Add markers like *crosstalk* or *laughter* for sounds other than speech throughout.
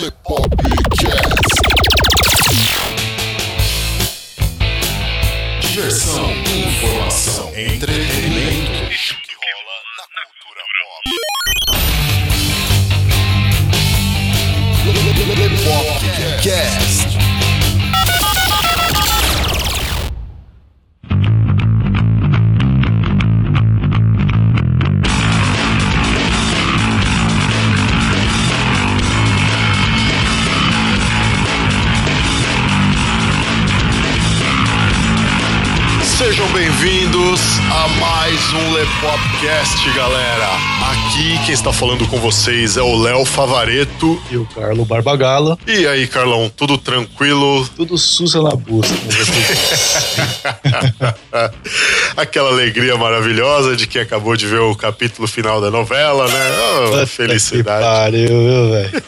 Lepopcast. Diversão, informação, entretenimento. Mais um Lepopcast, galera. Aqui quem está falando com vocês é o Léo Favareto. E o Carlo Barbagala, E aí, Carlão, tudo tranquilo? tudo sussa na busca, vocês *laughs* Aquela alegria maravilhosa de quem acabou de ver o capítulo final da novela, né? Oh, felicidade. Que pariu, viu, velho?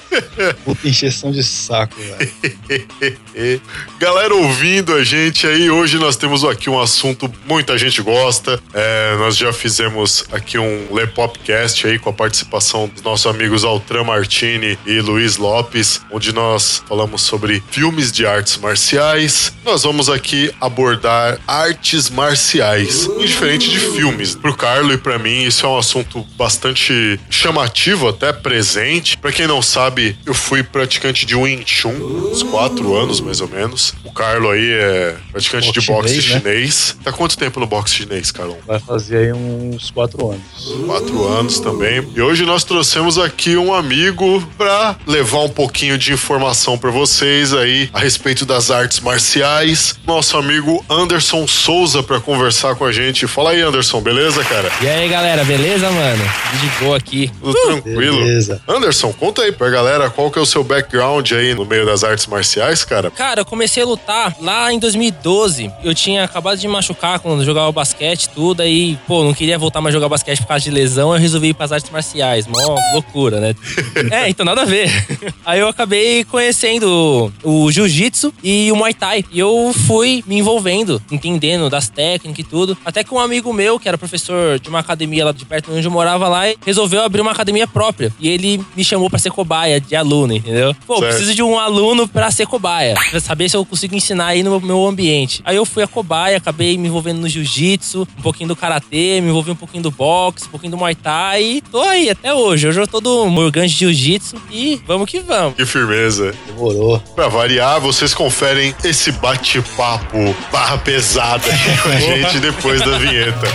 *laughs* Puta encheção de saco, velho. *laughs* Galera ouvindo a gente aí, hoje nós temos aqui um assunto muita gente gosta. É, nós já fizemos aqui um Lepopcast aí com a participação dos nossos amigos Altran Martini e Luiz Lopes, onde nós falamos sobre filmes de artes marciais. Nós vamos aqui abordar artes marciais, diferente de filmes. Pro Carlo e pra mim, isso é um assunto bastante chamativo, até presente. Pra quem não sabe, eu fui praticante de Wing Chun, uns quatro anos mais ou menos. O Carlo aí é praticante Boxe de boxe chinês, né? chinês. Tá quanto tempo no boxe chinês, Carlão? Vai fazer aí uns quatro anos. Quatro anos também. E hoje nós trouxemos aqui um amigo pra levar um pouquinho de informação pra vocês aí a respeito das artes marciais. Nosso amigo Anderson Souza pra conversar com a gente. Fala aí, Anderson, beleza, cara? E aí, galera, beleza, mano? De boa aqui. Tudo tranquilo? Beleza. Anderson, conta aí pra galera qual que é o seu background aí no meio das artes marciais, cara. Cara, eu comecei a lutar lá em 2012. Eu tinha acabado de me machucar quando jogava basquete, tudo. Aí, pô, não queria voltar mais a jogar basquete por causa de lesão. Eu resolvi ir artes marciais. Mó loucura, né? *laughs* é, então nada a ver. *laughs* Aí eu acabei conhecendo o jiu-jitsu e o muay thai. E eu fui me envolvendo, entendendo das técnicas e tudo. Até que um amigo meu, que era professor de uma academia lá de perto onde eu morava lá, resolveu abrir uma academia própria. E ele me chamou pra ser cobaia de aluno, entendeu? Pô, Certo. preciso de um aluno pra ser cobaia. Pra saber se eu consigo ensinar aí no meu ambiente. Aí eu fui a cobaia, acabei me envolvendo no jiu-jitsu, um pouquinho do karatê, me envolvi um pouquinho do boxe, um pouquinho do muay thai. E tô aí até hoje. Hoje eu tô do Morgan de jiu-jitsu e vamos que vamos. Que firmeza. Demorou. Pra variar, vocês conferem esse bate-papo barra pesada aqui com a *laughs* gente depois da vinheta.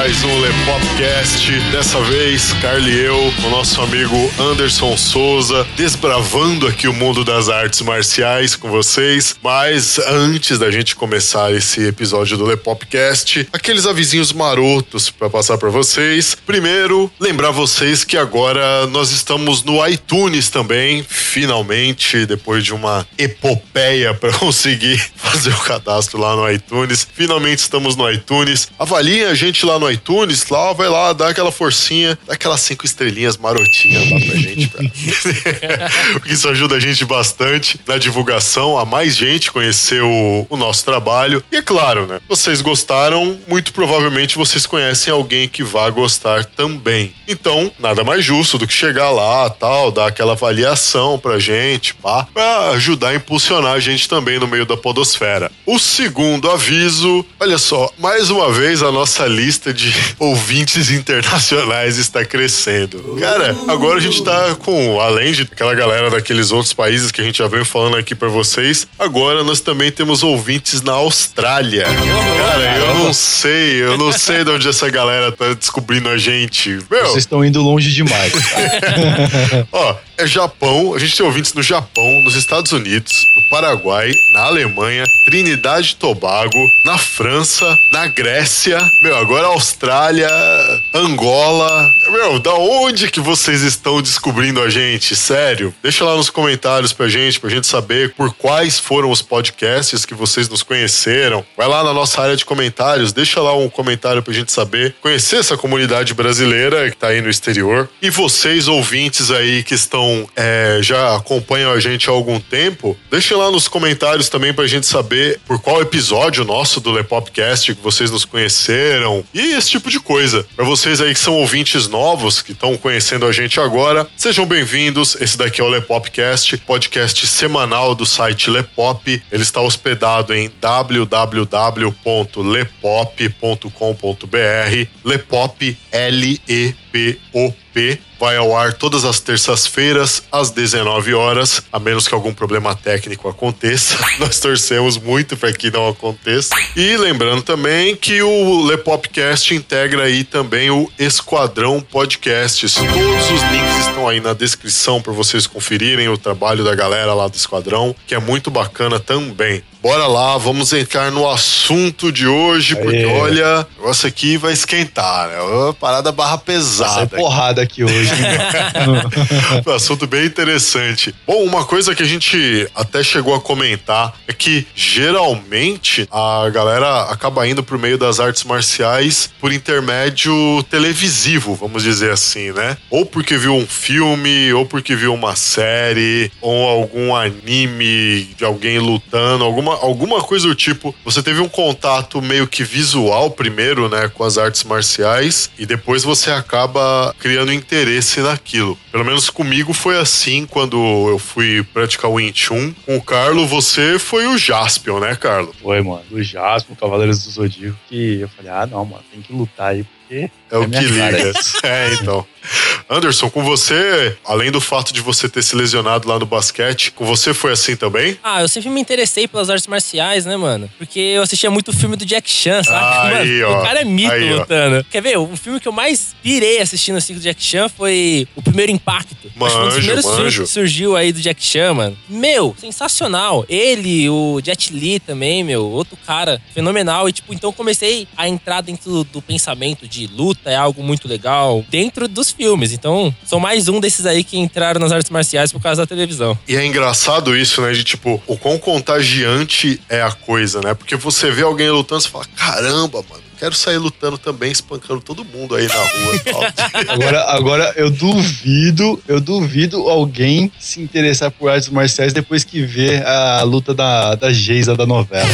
Mais um Lepopcast, dessa vez, Carly e eu, o nosso amigo Anderson Souza, desbravando aqui o mundo das artes marciais com vocês. Mas antes da gente começar esse episódio do Lepopcast, aqueles avisinhos marotos para passar para vocês. Primeiro, lembrar vocês que agora nós estamos no iTunes também, finalmente, depois de uma epopeia *laughs* para conseguir fazer o cadastro lá no iTunes. Finalmente estamos no iTunes. Avaliem a gente lá no iTunes, lá, vai lá, dá aquela forcinha, dá aquelas cinco estrelinhas marotinhas lá pra gente. pra- *laughs* Porque isso ajuda a gente bastante na divulgação, a mais gente conhecer o, o nosso trabalho. E é claro, né? Vocês gostaram, muito provavelmente vocês conhecem alguém que vá gostar também. Então, nada mais justo do que chegar lá, tal, dar aquela avaliação pra gente, pá, pra ajudar a impulsionar a gente também no meio da podosfera. O segundo aviso, olha só, mais uma vez a nossa lista de ouvintes internacionais está crescendo. Cara, agora a gente tá com, além de aquela galera daqueles outros países que a gente já veio falando aqui pra vocês, agora nós também temos ouvintes na Austrália. Cara, eu não sei, eu não sei de onde essa galera tá descobrindo a gente. Meu, Vocês estão indo longe demais. *laughs* Ó, é Japão, a gente tem ouvintes no Japão, nos Estados Unidos, no Paraguai, na Alemanha, Trinidade e Tobago, na França, na Grécia, meu, agora Austrália, Angola. Meu, da onde que vocês estão descobrindo a gente? Sério? Deixa lá nos comentários pra gente, pra gente saber por quais foram os podcasts que vocês nos conheceram. Vai lá na nossa área de comentários, deixa lá um comentário pra gente saber, conhecer essa comunidade brasileira que tá aí no exterior. E vocês, ouvintes aí que estão, é, já acompanham a gente há algum tempo, deixem lá nos comentários também pra gente saber por qual episódio nosso do Lepopcast que vocês nos conheceram e esse tipo de coisa. Pra vocês aí que são ouvintes novos, que estão conhecendo a gente agora, sejam bem-vindos. Esse daqui é o Lepopcast, podcast semanal do site Lepop. Ele está hospedado em www.lepop.com.br. Lepop, L-E-P-O-P. Vai ao ar todas as terças-feiras, às 19 horas, a menos que algum problema técnico aconteça. *laughs* Nós torcemos muito para que não aconteça. E lembrando também que o Lepopcast integra aí também o Esquadrão Podcasts. Todos os links estão aí na descrição para vocês conferirem o trabalho da galera lá do Esquadrão, que é muito bacana também. Bora lá, vamos entrar no assunto de hoje, porque Aê. olha, o negócio aqui vai esquentar, né? Uma parada barra pesada. porrada aqui hoje. *laughs* Um assunto bem interessante. Bom, uma coisa que a gente até chegou a comentar é que geralmente a galera acaba indo pro meio das artes marciais por intermédio televisivo, vamos dizer assim, né? Ou porque viu um filme, ou porque viu uma série, ou algum anime de alguém lutando, alguma, alguma coisa do tipo. Você teve um contato meio que visual primeiro, né, com as artes marciais, e depois você acaba criando interesse naquilo. Pelo menos comigo foi assim quando eu fui praticar o Wing Chun. Com o Carlo, você foi o Jaspion, né, Carlo? Foi, mano. O Jasper, Cavaleiros do Zodíaco, que eu falei, ah, não, mano, tem que lutar aí, É o minha que cara liga. É, então. Anderson, com você, além do fato de você ter se lesionado lá no basquete, com você foi assim também? Ah, eu sempre me interessei pelas artes marciais, né, mano? Porque eu assistia muito filme do Jack Chan, sabe? Aí, mano, ó. o cara é mito Aí, ó. lutando. Quer ver? O filme que eu mais pirei assistindo assim do Jack Chan foi O Primeiro Impacto. Acho que foi um dos Manjo, primeiros filmes manjo. que surgiu aí do Jack Chan, mano. Meu, sensacional. Ele, o Jet Li também, meu, outro cara fenomenal. E, tipo, então eu comecei a entrar dentro do, do pensamento de luta é algo muito legal dentro dos filmes. Então, sou mais um desses aí que entraram nas artes marciais por causa da televisão. E é engraçado isso, né? De tipo, o quão contagiante é a coisa, né? Porque você vê alguém lutando e fala: caramba, mano, quero sair lutando também, espancando todo mundo aí na rua *laughs* tal. Agora, agora eu duvido, eu duvido alguém se interessar por artes marciais depois que vê a luta da, da Geisa da novela.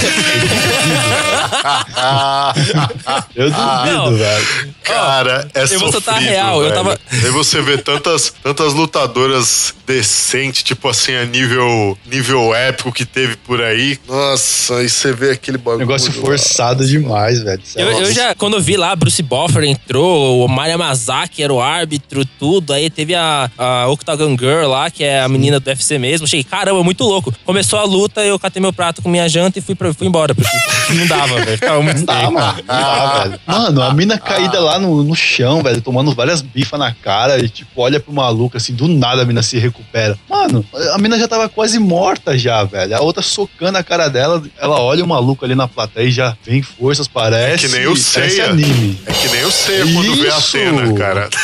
Eu duvido, velho. Cara, é eu vou soltar real, eu tava- Aí você vê tantas, tantas lutadoras decentes, tipo assim, a nível, nível épico que teve por aí. Nossa, aí você vê aquele bagulho. Negócio forçado demais, velho. Eu, eu já, quando eu vi lá, Bruce Buffer entrou, o Maya Mazaki era o árbitro, tudo. Aí teve a, a Octagon Girl lá, que é a menina do UFC mesmo. Achei, caramba, muito louco. Começou a luta, eu catei meu prato com minha janta e fui, pra, fui embora, porque não dava, velho. Ficava muito Não dá, mano. Velho. Mano, a mina caída lá no, no chão, velho, tomando várias bifas na cara e, tipo, olha pro maluco, assim, do nada a mina se recupera. Mano, a mina já tava quase morta já, velho. A outra socando a cara dela, ela olha o maluco ali na plateia e já vem forças, parece. É que nem o parece Seiya. anime. É que nem eu sei quando vê a Isso! Atena, cara. *laughs*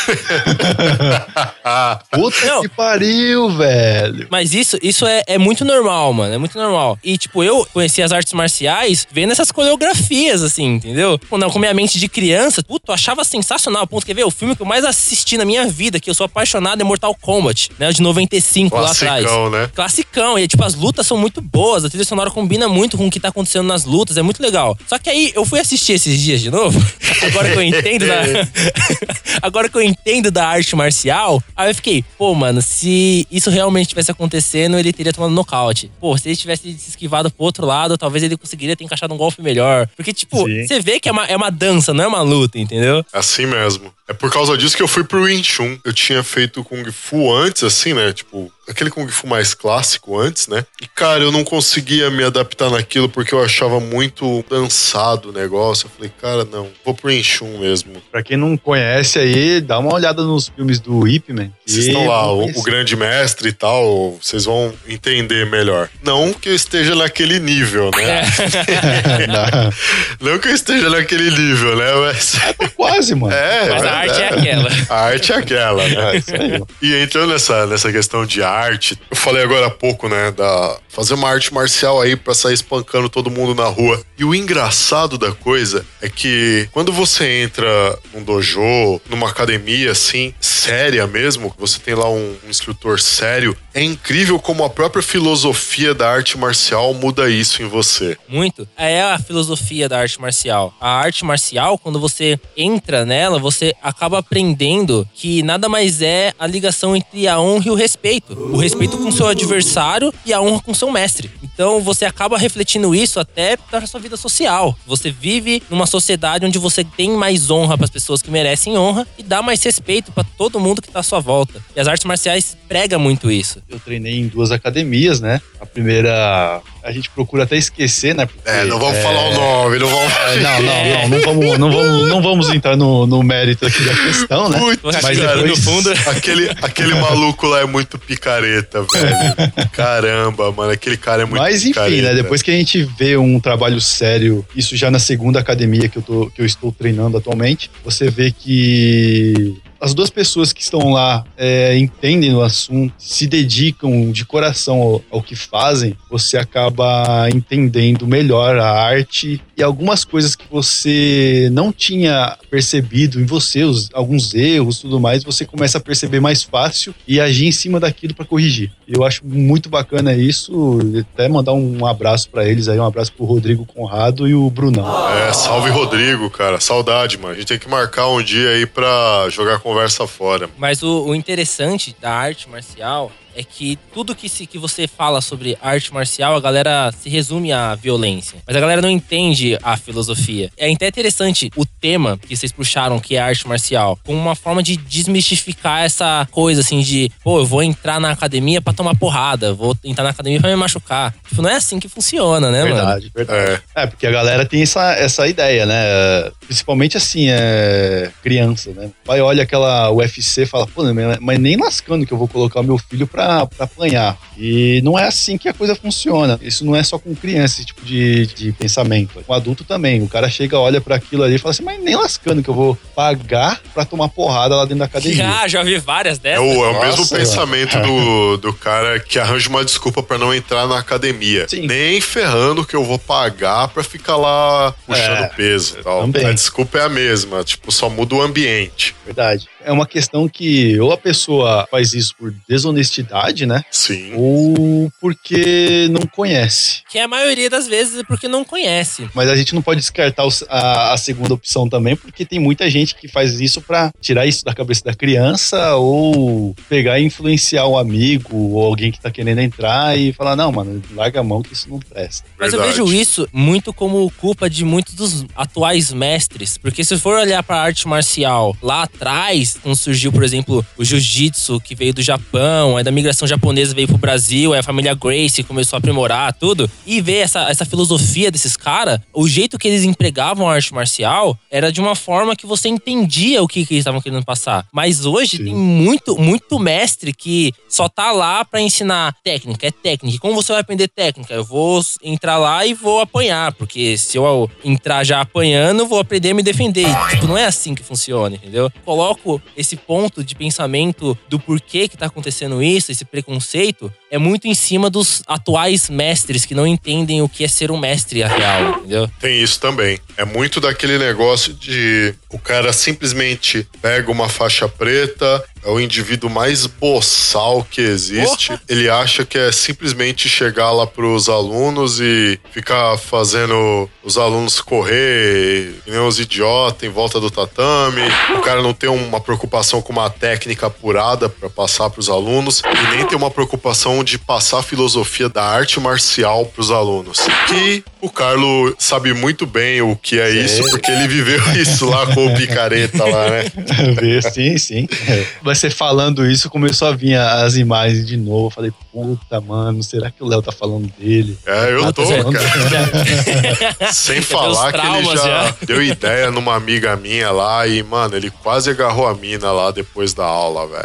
Puta Não. que pariu, velho. Mas isso, isso é, é muito normal, mano. É muito normal. E, tipo, eu conheci as artes marciais vendo essas coreografias, assim, entendeu? Quando eu, com minha mente de criança, puto, eu achava sensacional. Ponto, quer ver? O filme que eu mais assisti na minha vida, que eu sou apaixonado, é Mortal Kombat, né? O de 95 lá atrás. Classicão, né? Classicão. E, tipo, as lutas são muito boas. A trilha sonora combina muito com o que tá acontecendo nas lutas. É muito legal. Só que aí, eu fui assistir esses dias de novo. *laughs* Agora que eu entendo da, *laughs* Agora que eu entendo da arte marcial, aí eu fiquei, pô, mano, se isso realmente tivesse acontecendo, ele teria tomado nocaute. Pô, se ele tivesse se esquivado pro outro lado, talvez ele conseguiria ter encaixado um golpe melhor. Porque, tipo, Sim. você vê que é uma, é uma dança, não é uma luta, entendeu? Assim mesmo. É por causa disso que eu fui pro Wing Chun. Eu tinha feito Kung Fu antes, assim, né? Tipo, aquele Kung Fu mais clássico antes, né? E, cara, eu não conseguia me adaptar naquilo porque eu achava muito dançado o negócio. Eu falei, cara, não, vou pro Wing Chun mesmo. Pra quem não conhece aí, dá uma olhada nos filmes do Ip Man. Vocês estão lá, o, o grande mestre e tal, vocês vão entender melhor. Não que eu esteja naquele nível, né? *laughs* Não, Não que eu esteja naquele nível, né? Mas, tá quase, mano. é, Mas a arte é aquela. A *laughs* arte é aquela, né? *laughs* Isso aí. E entrando nessa, nessa questão de arte, eu falei agora há pouco, né, da fazer uma arte marcial aí pra sair espancando todo mundo na rua. E o engraçado da coisa é que quando você entra num dojo, numa academia assim, séria mesmo, você tem lá um, um instrutor sério, é incrível como a própria filosofia da arte marcial muda isso em você. Muito. É a filosofia da arte marcial. A arte marcial, quando você entra nela, você acaba aprendendo que nada mais é a ligação entre a honra e o respeito. O respeito com seu adversário e a honra com seu mestre. Então você acaba refletindo isso até para sua vida social. Você vive numa sociedade onde você tem mais honra para as pessoas que merecem honra e dá mais respeito para todo mundo que tá à sua volta. E as artes marciais pregam muito isso. Eu treinei em duas academias, né? A primeira, a gente procura até esquecer, né? Porque, É, não vamos é, falar o nome, não vamos. é, não, não, não, não vamos, não vamos, não vamos entrar no, no mérito aqui da questão, né? Putz, Mas cara, depois, no fundo- Aquele, aquele maluco lá é muito picareta, velho. Caramba, mano, aquele cara é muito Mas enfim, picareta. né? Depois que a gente vê um trabalho sério, isso já na segunda academia que eu, tô, que eu estou treinando atualmente, você vê que as duas pessoas que estão lá é, entendem o assunto, se dedicam de coração ao, ao que fazem, você acaba entendendo melhor a arte e algumas coisas que você não tinha percebido em você, os- alguns erros tudo mais, você começa a perceber mais fácil e agir em cima daquilo para corrigir. Eu acho muito bacana isso, até mandar um abraço para eles aí, um abraço pro Rodrigo Conrado e o Brunão. É, salve Rodrigo, cara. Saudade, mano. A gente tem que marcar um dia aí pra jogar conversa fora. Mas o, o interessante da arte marcial é que tudo que, se, que você fala sobre arte marcial, a galera se resume à violência. Mas a galera não entende a filosofia. É até interessante o tema que vocês puxaram, que é arte marcial, como uma forma de desmistificar essa coisa assim de, pô, eu vou entrar na academia pra tomar porrada, vou entrar na academia pra me machucar. Tipo, não é assim que funciona, né, mano? Verdade, verdade. É, É, porque a galera tem essa, essa ideia, né? Principalmente assim, é criança, né? O pai olha aquela UFC e fala, pô, mas- mas nem lascando que eu vou colocar o meu filho pra, pra apanhar. E não é assim que a coisa funciona. Isso não é só com criança, esse tipo de, de pensamento. Com adulto também. O cara chega, olha pra aquilo ali e fala assim, mas nem lascando que eu vou pagar pra tomar porrada lá dentro da academia. Ah, já vi várias é dessas. o, é o Nossa, mesmo mano. pensamento do, do cara que arranja uma desculpa pra não entrar na academia. Sim. Nem ferrando que eu vou pagar pra ficar lá puxando É, peso e tal. também. A desculpa é a mesma, tipo, só muda o ambiente. Verdade. É uma questão que ou a pessoa faz isso por desonestidade, né? Sim. Ou porque não conhece. Que a maioria das vezes é porque não conhece. Mas a gente não pode descartar a, a segunda opção também, porque tem muita gente que faz isso pra tirar isso da cabeça da criança ou pegar e influenciar um amigo ou alguém que tá querendo entrar e falar: não, mano, larga a mão que isso não presta. Mas eu vejo isso muito como culpa de muitos dos atuais mestres. Porque se for olhar pra arte marcial lá atrás, quando surgiu, por exemplo, o jiu-jitsu, que veio do Japão, aí da migração japonesa veio pro Brasil, aí a família Gracie começou a aprimorar tudo, e ver essa, essa filosofia desses caras, o jeito que eles empregavam a arte marcial era de uma forma que você entendia o que, que eles estavam querendo passar. Mas hoje Sim. tem muito, muito mestre que só tá lá pra ensinar técnica, é técnica. E Como você vai aprender técnica? Eu vou entrar lá e vou apanhar, porque se eu entrar já apanhando, vou aprender a me defender. E, tipo, não é assim que funciona, entendeu? Coloco esse ponto de pensamento do porquê que tá acontecendo isso, esse preconceito, é muito em cima dos atuais mestres que não entendem o que é ser um mestre a real, entendeu? Tem isso também. É muito daquele negócio de o cara simplesmente pega uma faixa preta, é o indivíduo mais boçal que existe. Porra! Ele acha que é simplesmente chegar lá pros alunos e ficar fazendo os alunos correr, que nem os idiotas em volta do tatame. O cara não tem uma preocupação com uma técnica apurada para passar pros alunos e nem tem uma preocupação de passar a filosofia da arte marcial pros alunos. Que o Carlo sabe muito bem o que é isso, porque ele viveu *laughs* isso lá com o picareta lá, né? *laughs* Sim, sim. Mas você falando isso, começou a vir as imagens de novo. Eu falei, puta, mano, será que o Léo tá falando dele? É, eu Ah, tô, tá cara. *laughs* Sem falar os que ele já, já. deu ideia numa amiga minha lá e, mano, ele quase agarrou a mina lá depois da aula, velho.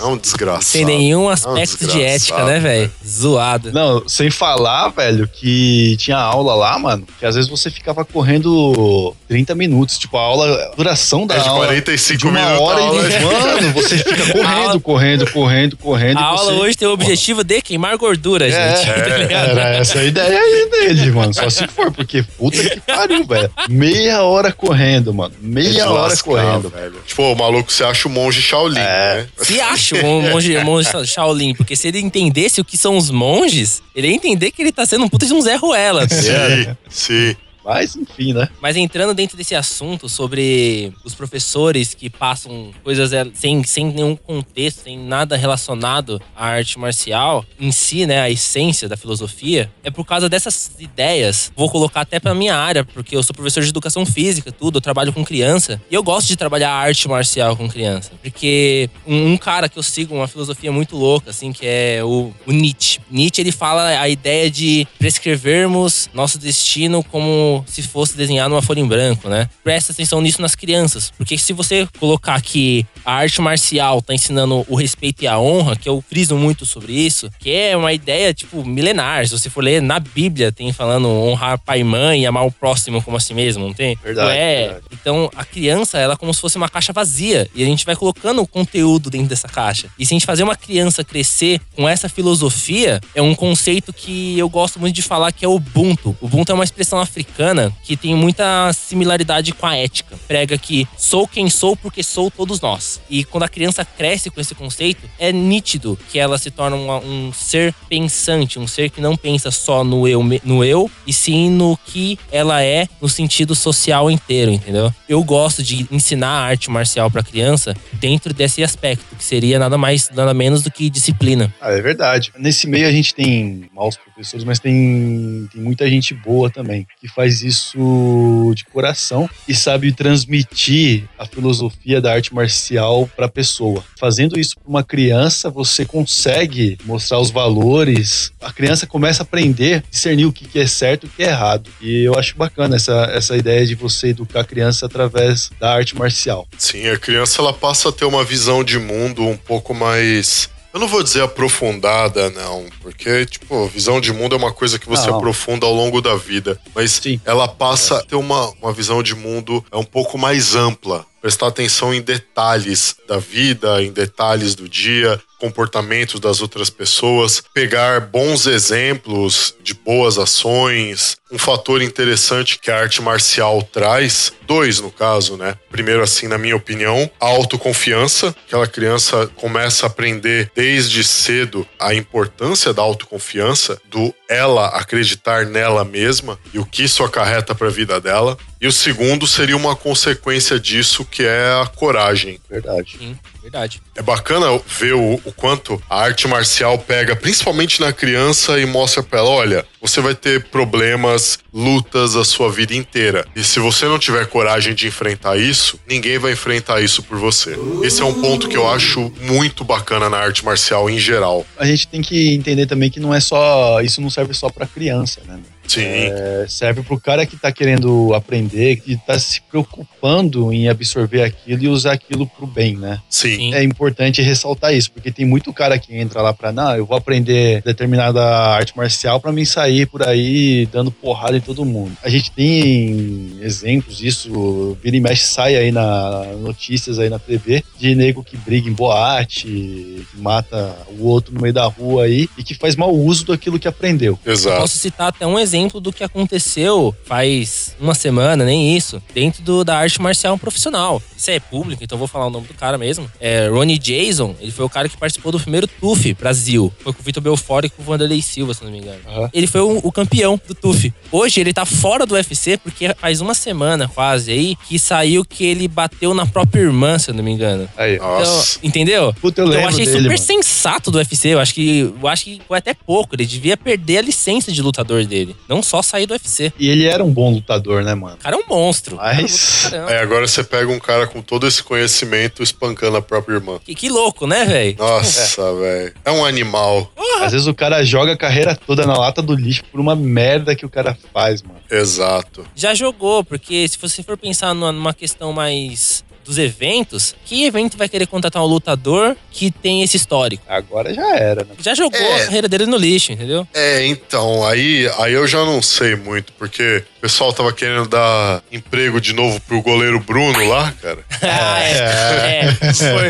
É um desgraçado. Sem nenhum É um aspecto de ética, desgraçado, né, velho? Zoado. Não, sem falar, velho, que tinha aula lá, mano, que às vezes você ficava correndo 30 minutos. Tipo, a aula, a duração da É de aula. 45 de uma minutos hora aula. e. Mano, você fica *laughs* correndo, aula- correndo, correndo, correndo. A aula você... hoje tem o objetivo de queimar gordura, É, gente. tá ligado? Era essa a ideia aí dele, mano. Só se for, porque puta que pariu, velho. Meia hora correndo, mano. É Meia hora lascar, correndo. velho. Tipo, o maluco, você acha o monge Shaolin, É. né? Se acha um monge, monge Shaolin, porque se ele entendesse o que são os monges, ele ia entender que ele tá sendo um puta de um Zé Ruela. tá? Sim, sim. Mas, enfim, né? Mas entrando dentro desse assunto sobre os professores que passam coisas é, sem, sem nenhum contexto, sem nada relacionado à arte marcial em si, né, a essência da filosofia, é por causa dessas ideias. Vou colocar até pra minha área, porque eu sou professor de educação física, tudo, eu trabalho com criança, e eu gosto de trabalhar arte marcial com criança, porque um, um cara que eu sigo uma filosofia muito louca, assim, que é o, o Nietzsche. Nietzsche, ele fala a ideia de prescrevermos nosso destino como se fosse desenhar numa folha em branco, né? Presta atenção nisso nas crianças, porque se você colocar que a arte marcial tá ensinando o respeito e a honra, que eu friso muito sobre isso, que é uma ideia, tipo, milenar. Se você for ler na Bíblia, tem falando honrar pai e mãe e amar o próximo como a si mesmo, não tem? Verdade, É. verdade. Então, a criança, ela é como se fosse uma caixa vazia. E a gente vai colocando o conteúdo dentro dessa caixa. E se a gente fazer uma criança crescer com essa filosofia, é um conceito que eu gosto muito de falar que é o Ubuntu. Ubuntu é uma expressão africana que tem muita similaridade com a ética. Prega que sou quem sou porque sou todos nós. E quando a criança cresce com esse conceito, é nítido que ela se torna uma- um ser pensante, um ser que não pensa só no eu, no eu, e sim no que ela é no sentido social inteiro, entendeu? Eu gosto de ensinar arte marcial pra criança dentro desse aspecto, que seria nada mais, nada menos do que disciplina. Ah, é verdade. Nesse meio a gente tem maus professores, mas tem, tem muita gente boa também, que faz isso de coração e sabe transmitir a filosofia da arte marcial para a pessoa. Fazendo isso para uma criança, você consegue mostrar os valores. A criança começa a aprender, discernir o que que é certo e o que é errado. E eu acho bacana essa, essa ideia de você educar a criança através da arte marcial. Sim, a criança ela passa a ter uma visão de mundo um pouco mais. Eu não vou dizer aprofundada, não, porque, tipo, visão de mundo é uma coisa que você Não. aprofunda ao longo da vida. Mas Sim. ela passa a ter uma, uma visão de mundo é um pouco mais ampla. Prestar atenção em detalhes da vida, em detalhes do dia, comportamentos das outras pessoas, pegar bons exemplos de boas ações. Um fator interessante que a arte marcial traz, dois no caso, né? Primeiro, assim, na minha opinião, a autoconfiança. Aquela criança começa a aprender desde cedo a importância da autoconfiança, do ela acreditar nela mesma e o que isso acarreta para a vida dela. E o segundo seria uma consequência disso, que é a coragem. Verdade. Sim, verdade. É bacana ver o, o quanto a arte marcial pega, principalmente na criança, e mostra pra ela: olha, você vai ter problemas, lutas a sua vida inteira. E se você não tiver coragem de enfrentar isso, ninguém vai enfrentar isso por você. Esse é um ponto que eu acho muito bacana na arte marcial em geral. a gente tem que entender também que não é só. Isso não serve só pra criança, né? Sim. É, serve pro cara que tá querendo aprender, que tá se preocupando em absorver aquilo e usar aquilo pro bem, né? sim. É importante ressaltar isso, porque tem muito cara que entra lá pra, não, eu vou aprender determinada arte marcial pra mim sair por aí dando porrada em todo mundo. A gente tem exemplos disso, vira e mexe sai aí na notícias aí na TV de nego que briga em boate, que mata o outro no meio da rua aí e que faz mau uso daquilo que aprendeu. Exato. Posso citar até um exemplo do que aconteceu faz uma semana, nem isso, dentro do- da arte marcial profissional. Isso é público, então vou falar o nome do cara mesmo. É Ronnie Jason, ele foi o cara que participou do primeiro TUF Brasil. Foi com o Vitor Belfort e com o Vanderlei Silva, se não me engano. Aham. Ele foi o, o campeão do TUF. Hoje ele tá fora do UFC porque faz uma semana quase aí que saiu que ele bateu na própria irmã, se eu não me engano. Aí. Nossa. Então, entendeu? Puta, eu Então, eu achei dele, super mano. sensato do UFC. Eu acho que eu acho que foi até pouco. Ele devia perder a licença de lutador dele. Não só sair do UFC. E ele era um bom lutador, né, mano? O cara é um monstro. Mas- Caramba. Aí agora você pega um cara com todo esse conhecimento espancando a própria irmã. Que, que louco, né, velho? Nossa, velho. É um animal. Às vezes o cara joga a carreira toda na lata do lixo por uma merda que o cara faz, mano. Exato. Já jogou, porque se você for pensar numa questão mais dos eventos, que evento vai querer contratar um lutador que tem esse histórico? Agora já era, né? Já jogou É. a carreira dele no lixo, entendeu? É, então, aí, aí eu já não sei muito, porque o pessoal tava querendo dar emprego de novo pro goleiro Bruno lá, cara. *laughs* Ah, é. é. Foi,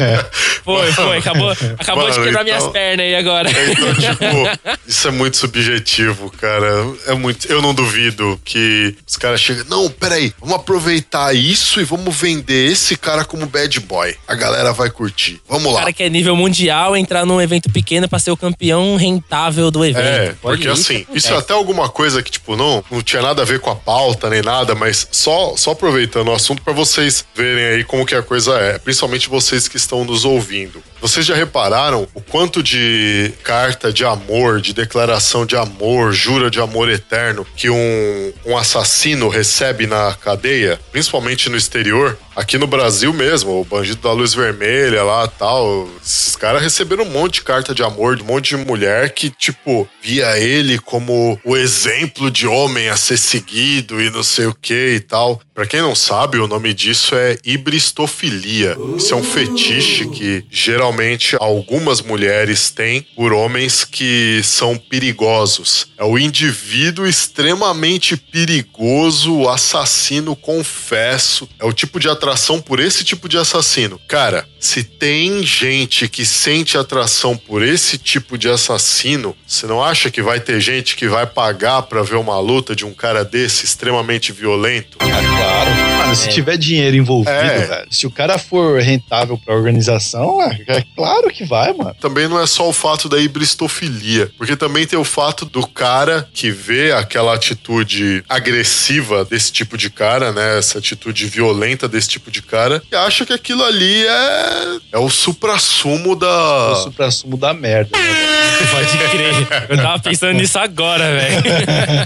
foi, foi. Acabou, acabou de Mano, quebrar então- minhas pernas aí agora. Então, *laughs* tipo, isso é muito subjetivo, cara. É muito. Eu não duvido que os caras chegam. Não, peraí, vamos aproveitar isso e vamos vender esse cara como bad boy. A galera vai curtir. Vamos O lá. cara que é nível mundial entrar num evento pequeno pra ser o campeão rentável do evento. É, Olha porque assim, isso é até alguma coisa que, tipo, não, não tinha nada a ver com a pauta nem nada, mas só, só aproveitando o assunto pra vocês verem aí como que a coisa é, principalmente vocês que estão nos ouvindo. Vocês já repararam o quanto de carta de amor, de declaração de amor, jura de amor eterno que um, um assassino recebe na cadeia, principalmente no exterior? Aqui no Brasil mesmo, o bandido da luz vermelha lá tal. Esses caras receberam um monte de carta de amor de um monte de mulher que, tipo, via ele como o exemplo de homem a ser seguido e não sei o que e tal. Pra quem não sabe, o nome disso é hibristofilia. Isso é um fetiche que geralmente algumas mulheres têm por homens que são perigosos. É o indivíduo extremamente perigoso, assassino confesso. É o tipo de atração por esse tipo de assassino. Cara, se tem gente que sente atração por esse tipo de assassino, você não acha que vai ter gente que vai pagar pra ver uma luta de um cara desse extremamente violento? Ah, claro. Mano, se É. tiver dinheiro envolvido, É. velho, se o cara for rentável pra organização, é, é claro que vai, mano. também não é só o fato da hibristofilia, porque também tem o fato do cara que vê aquela atitude agressiva desse tipo de cara, né? Essa atitude violenta desse tipo de cara, e acha que aquilo ali é, é o suprassumo O da. supra-sumo da merda, né? Pode crer. Eu tava pensando nisso agora, velho.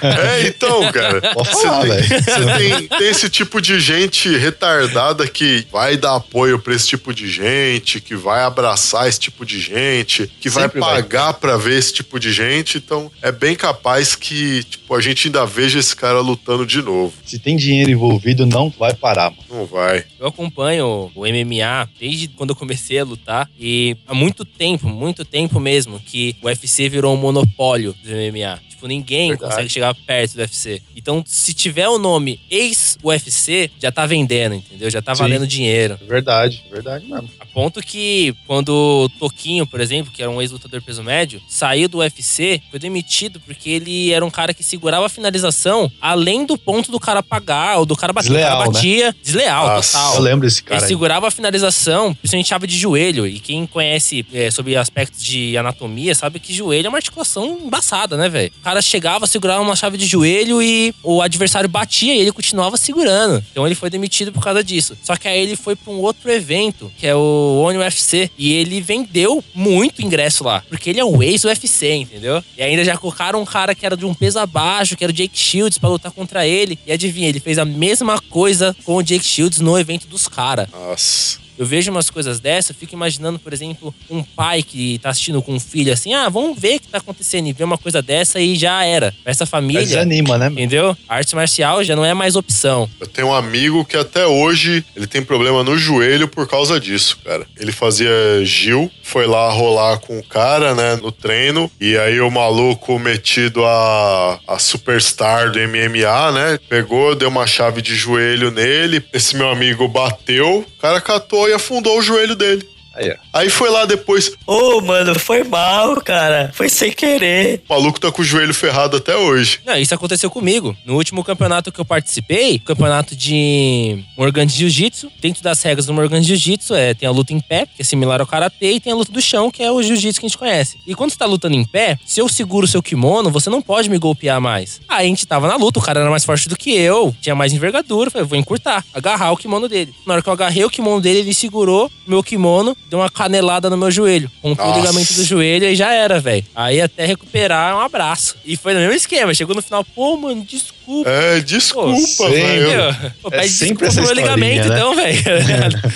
É, então, cara. Pode Você falar, tem, velho. você tem, tem esse tipo de gente retardada que vai dar apoio pra esse tipo de gente, que vai abraçar esse tipo de gente, que vai Sempre vai. pagar pra ver esse tipo de gente. Então, é bem capaz que, tipo, a gente ainda veja esse cara lutando de novo. Se tem dinheiro envolvido, não vai parar, mano. Não vai. Eu acompanho o MMA desde quando eu comecei a lutar e há muito tempo, muito tempo mesmo, que o UFC virou um monopólio do MMA. Tipo, ninguém Verdade. consegue chegar perto do UFC. Então, se tiver o nome ex-UFC, já tá vendendo, entendeu? Já tá Sim. valendo dinheiro. Verdade, verdade mesmo. A ponto que quando o Toquinho, por exemplo, que era um ex-lutador peso médio, saiu do UFC, foi demitido porque ele era um cara que segurava a finalização além do ponto do cara pagar ou do cara bater. o Desleal, cara né? batia. Desleal, Nossa. total. Eu lembro desse Ele cara. aí. segurava a finalização, principalmente chave de joelho. E quem conhece é, sobre aspectos de anatomia sabe que joelho é uma articulação embaçada, né, velho? O cara chegava, segurava uma chave de joelho e o adversário batia e ele continuava segurando. Então ele foi demitido por causa disso. Só que aí ele foi pra um outro evento, que é o ONU UFC, e ele vendeu muito ingresso lá. Porque ele é um ex-UFC, entendeu? E ainda já colocaram um cara que era de um peso abaixo, que era o Jake Shields, pra lutar contra ele. E adivinha, ele fez a mesma coisa com o Jake Shields no evento dos caras. Nossa. Eu vejo umas coisas dessas, eu fico imaginando, por exemplo, um pai que tá assistindo com um filho assim, ah, vamos ver o que tá acontecendo e ver uma coisa dessa e já era. Pra essa Mas família, desanima, né? entendeu? A arte marcial já não é mais opção. Eu tenho um amigo que até hoje ele tem problema no joelho por causa disso, cara. Ele fazia Gil, foi lá rolar com o cara, né, no treino, e aí o maluco metido a, a superstar do MMA, né, pegou, deu uma chave de joelho nele, esse meu amigo bateu, o cara catou e afundou o joelho dele. Aí, ó. Aí foi lá depois, Ô, mano, foi mal, cara. Foi sem querer. o maluco tá com o joelho ferrado até hoje. Não, isso aconteceu comigo. No último campeonato que eu participei, campeonato de Morgan Jiu-Jitsu, dentro das regras do Morgan Jiu-Jitsu, é, tem a luta em pé, que é similar ao karatê, e tem a luta do chão, que é o jiu-jitsu que a gente conhece. E quando você tá lutando em pé, se eu seguro o seu kimono, você não pode me golpear mais. Aí a gente tava na luta, o cara era mais forte do que eu, tinha mais envergadura, eu falei, vou encurtar, agarrar o kimono dele. Na hora que eu agarrei o kimono dele, ele segurou o meu kimono, deu uma canelada no meu joelho. Rompeu o ligamento do joelho e já era, velho. Aí até recuperar, um abraço. E foi no mesmo esquema. Chegou no final, pô, mano, desculpa. É, desculpa, velho. Pô, É pede sempre desculpa pro meu ligamento, né? então, velho.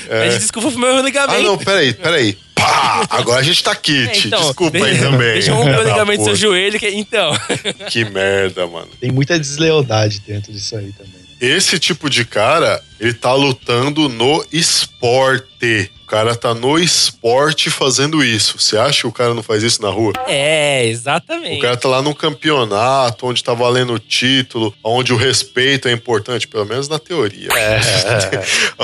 Pede desculpa pro meu ligamento. Ah, não, peraí, peraí. Pá, agora a gente tá É, kit. então, Desculpa aí também. Deixa eu romper o ligamento do seu joelho. Que, então. *laughs* Que merda, mano. Tem muita deslealdade dentro disso aí também. né? Esse tipo de cara, ele tá lutando no esporte. O cara tá no esporte fazendo isso. Você acha que o cara não faz isso na rua? É, O exatamente. cara tá lá num campeonato onde tá valendo o título, onde o respeito é importante, pelo menos na teoria. *laughs*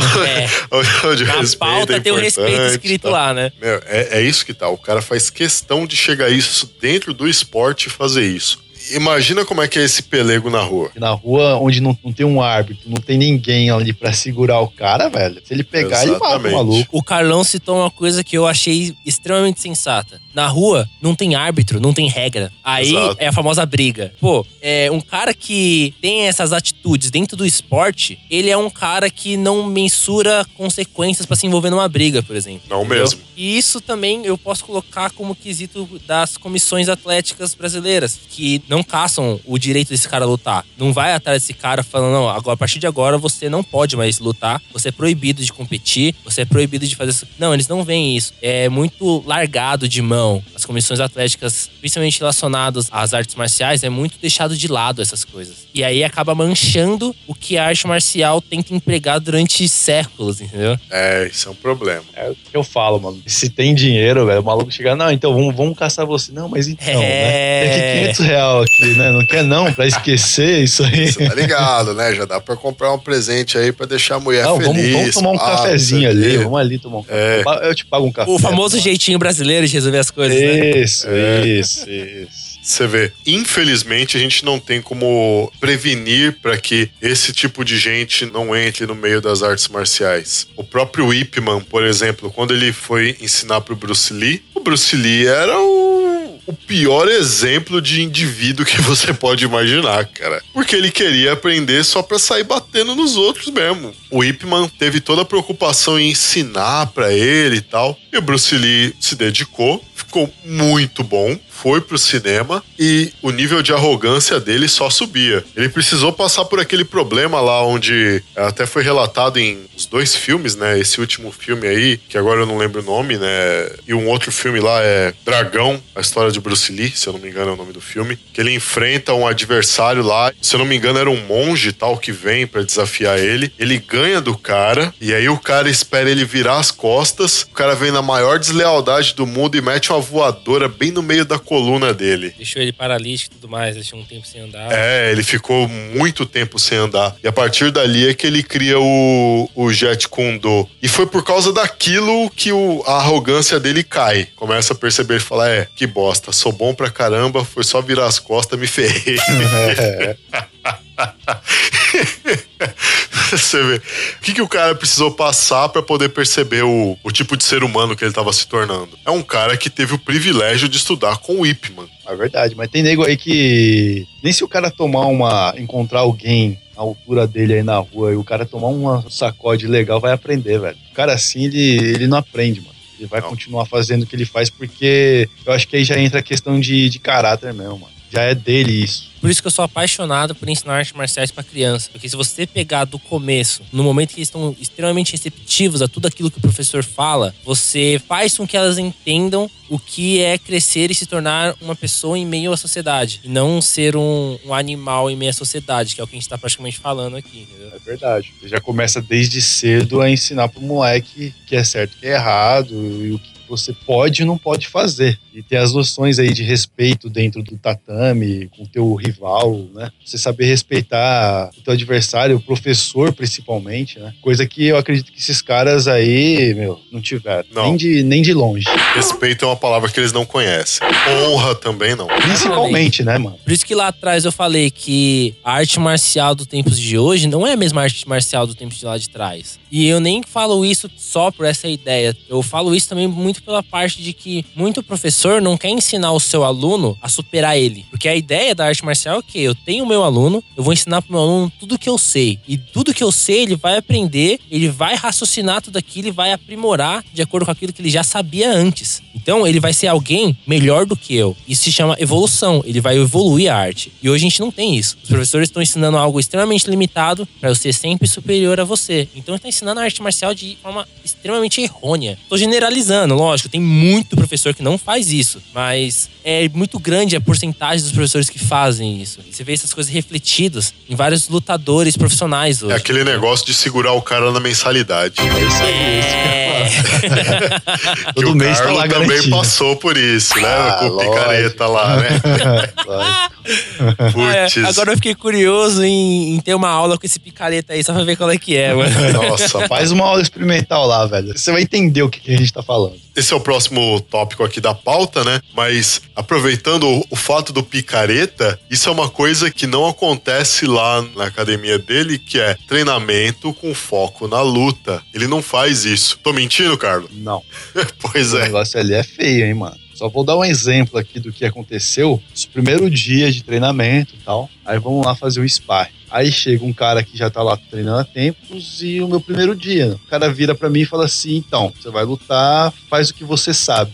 onde o Na respeito pauta é tem o respeito importante, escrito tá? lá, né? Meu, é, é isso que tá. O cara faz questão de chegar isso dentro do esporte e fazer isso. Imagina como é que é esse pelego na rua. Na rua, onde não, não tem um árbitro, não tem ninguém ali pra segurar o cara, velho. Se ele pegar, ele mata Exatamente. o maluco. O Carlão citou uma coisa que eu achei extremamente sensata. Na rua, não tem árbitro, não tem regra. Aí Exato. é a famosa briga. Pô, é um cara que tem essas atitudes dentro do esporte, ele é um cara que não mensura consequências pra se envolver numa briga, por exemplo. Não Entendeu? mesmo. E isso também eu posso colocar como quesito das comissões atléticas brasileiras, que não caçam o direito desse cara lutar. Não vai atrás desse cara falando, não, agora, a partir de agora você não pode mais lutar, você é proibido de competir, você é proibido de fazer isso. Não, eles não veem isso. É muito largado de mão. As comissões atléticas, principalmente relacionadas às artes marciais, é muito deixado de lado essas coisas. E aí acaba manchando o que a arte marcial tenta empregar durante séculos, entendeu? É, isso é um problema. É o que eu falo, mano. Se tem dinheiro, velho, o maluco chega, não, então vamos, vamos caçar você. Não, mas então, né? É. Tem aqui 500 reais aqui, né? Não quer não, pra esquecer isso aí. Você tá ligado, né? Já dá pra comprar um presente aí pra deixar a mulher Não, vamos, feliz. vamos tomar um sei cafezinho ali, vamos ali tomar um É. café. Eu te pago um café. O famoso mano. jeitinho brasileiro de resolver as coisas, né? Isso, É. isso, isso. Você vê, infelizmente a gente não tem como prevenir para que esse tipo de gente não entre no meio das artes marciais. O próprio Ip Man, por exemplo, quando ele foi ensinar pro Bruce Lee, o Bruce Lee era o, o pior exemplo de indivíduo que você pode imaginar, cara. Porque ele queria aprender só pra sair batendo nos outros mesmo. O Ip Man teve toda a preocupação em ensinar pra ele e tal. E o Bruce Lee se dedicou, ficou muito bom, foi pro cinema e o nível de arrogância dele só subia. Ele precisou passar por aquele problema lá onde até foi relatado em os dois filmes, né? Esse último filme aí, que agora eu não lembro o nome, né? E um outro filme lá é Dragão, a história de Bruce Lee, se eu não me engano é o nome do filme, que ele enfrenta um adversário lá, se eu não me engano era um monge tal que vem pra desafiar ele. Ele ganha do cara e aí o cara espera ele virar as costas, o cara vem na maior deslealdade do mundo e mete uma voadora bem no meio da coluna dele. Deixou ele paralítico e tudo mais, deixou um tempo sem andar. É, ele ficou muito tempo sem andar. E a partir dali é que ele cria o, o Jet Kundo. E foi por causa daquilo que o, a arrogância dele cai. Começa a perceber e fala: é, que bosta, sou bom pra caramba, foi só virar as costas, me ferrei. *laughs* *laughs* *laughs* Você vê. O que, que o cara precisou passar pra poder perceber o, o tipo de ser humano que ele tava se tornando? É um cara que teve o privilégio de estudar com o Ip Man. É verdade, mas tem nego aí que. Nem se o cara tomar uma. encontrar alguém na altura dele aí na rua e o cara tomar uma sacode legal, vai aprender, velho. O cara assim, ele, ele não aprende, mano. Ele vai Não. continuar fazendo o que ele faz porque eu acho que aí já entra a questão de, de caráter mesmo, mano. Já é dele isso. Por isso que eu sou apaixonado por ensinar artes marciais pra criança. Porque se você pegar do começo, no momento que eles estão extremamente receptivos a tudo aquilo que o professor fala, você faz com que elas entendam o que é crescer e se tornar uma pessoa em meio à sociedade. E não ser um, um animal em meio à sociedade, que é o que a gente tá praticamente falando aqui, entendeu? É verdade. Você já começa desde cedo a ensinar pro moleque que é certo e que é errado e o que você pode e não pode fazer. E ter as noções aí de respeito dentro do tatame, com o teu rival, né? Você saber respeitar o teu adversário, o professor principalmente, né? Coisa que eu acredito que esses caras aí, meu, não tiveram. Não. Nem, de, nem de longe. Respeito é uma palavra que eles não conhecem. Honra também não. Principalmente, né, mano? Por isso que lá atrás eu falei que a arte marcial dos tempos de hoje não é a mesma arte marcial do tempo de lá de trás. E eu nem falo isso só por essa ideia. Eu falo isso também muito pela parte de que muito professor não quer ensinar o seu aluno a superar ele. Porque a ideia da arte marcial é que eu tenho o meu aluno, eu vou ensinar pro meu aluno tudo que eu sei. E tudo que eu sei, ele vai aprender, ele vai raciocinar tudo aquilo e vai aprimorar de acordo com aquilo que ele já sabia antes. Então, ele vai ser alguém melhor do que eu. Isso se chama evolução. Ele vai evoluir a arte. E hoje a gente não tem isso. Os professores estão ensinando algo extremamente limitado para eu ser sempre superior a você. Então, está ensinando a arte marcial de forma extremamente errônea. Tô generalizando, lógico. Tem muito professor que não faz isso. Mas é muito grande a porcentagem dos professores que fazem isso. Você vê essas coisas refletidas em vários lutadores profissionais hoje. É aquele negócio de segurar o cara na mensalidade. É isso aí. É. É isso *laughs* Todo o mês tá lá também garantido. passou por isso, né? Ah, Com o lógico. picareta lá, né? *laughs* Lógico. É, Putz. agora eu fiquei curioso em, em ter uma aula com esse picareta aí, só pra ver qual é que é, mano. Nossa, Faz uma aula experimental lá, velho. Você vai entender o que que a gente tá falando. Esse é o próximo tópico aqui da pauta, né? Mas aproveitando o, o fato do picareta, isso é uma coisa que não acontece lá na academia dele, que é treinamento com foco na luta. Ele não faz isso. Tô mentindo, Carlos? Não. *laughs* Pois O é. negócio ali é feio, hein, mano. Só vou dar um exemplo aqui do que aconteceu. Esse primeiro dia de treinamento e tal. Aí vamos lá fazer o sparring. Aí chega um cara que já tá lá treinando há tempos e o meu primeiro dia. O cara vira pra mim e fala assim: então, você vai lutar, faz o que você sabe.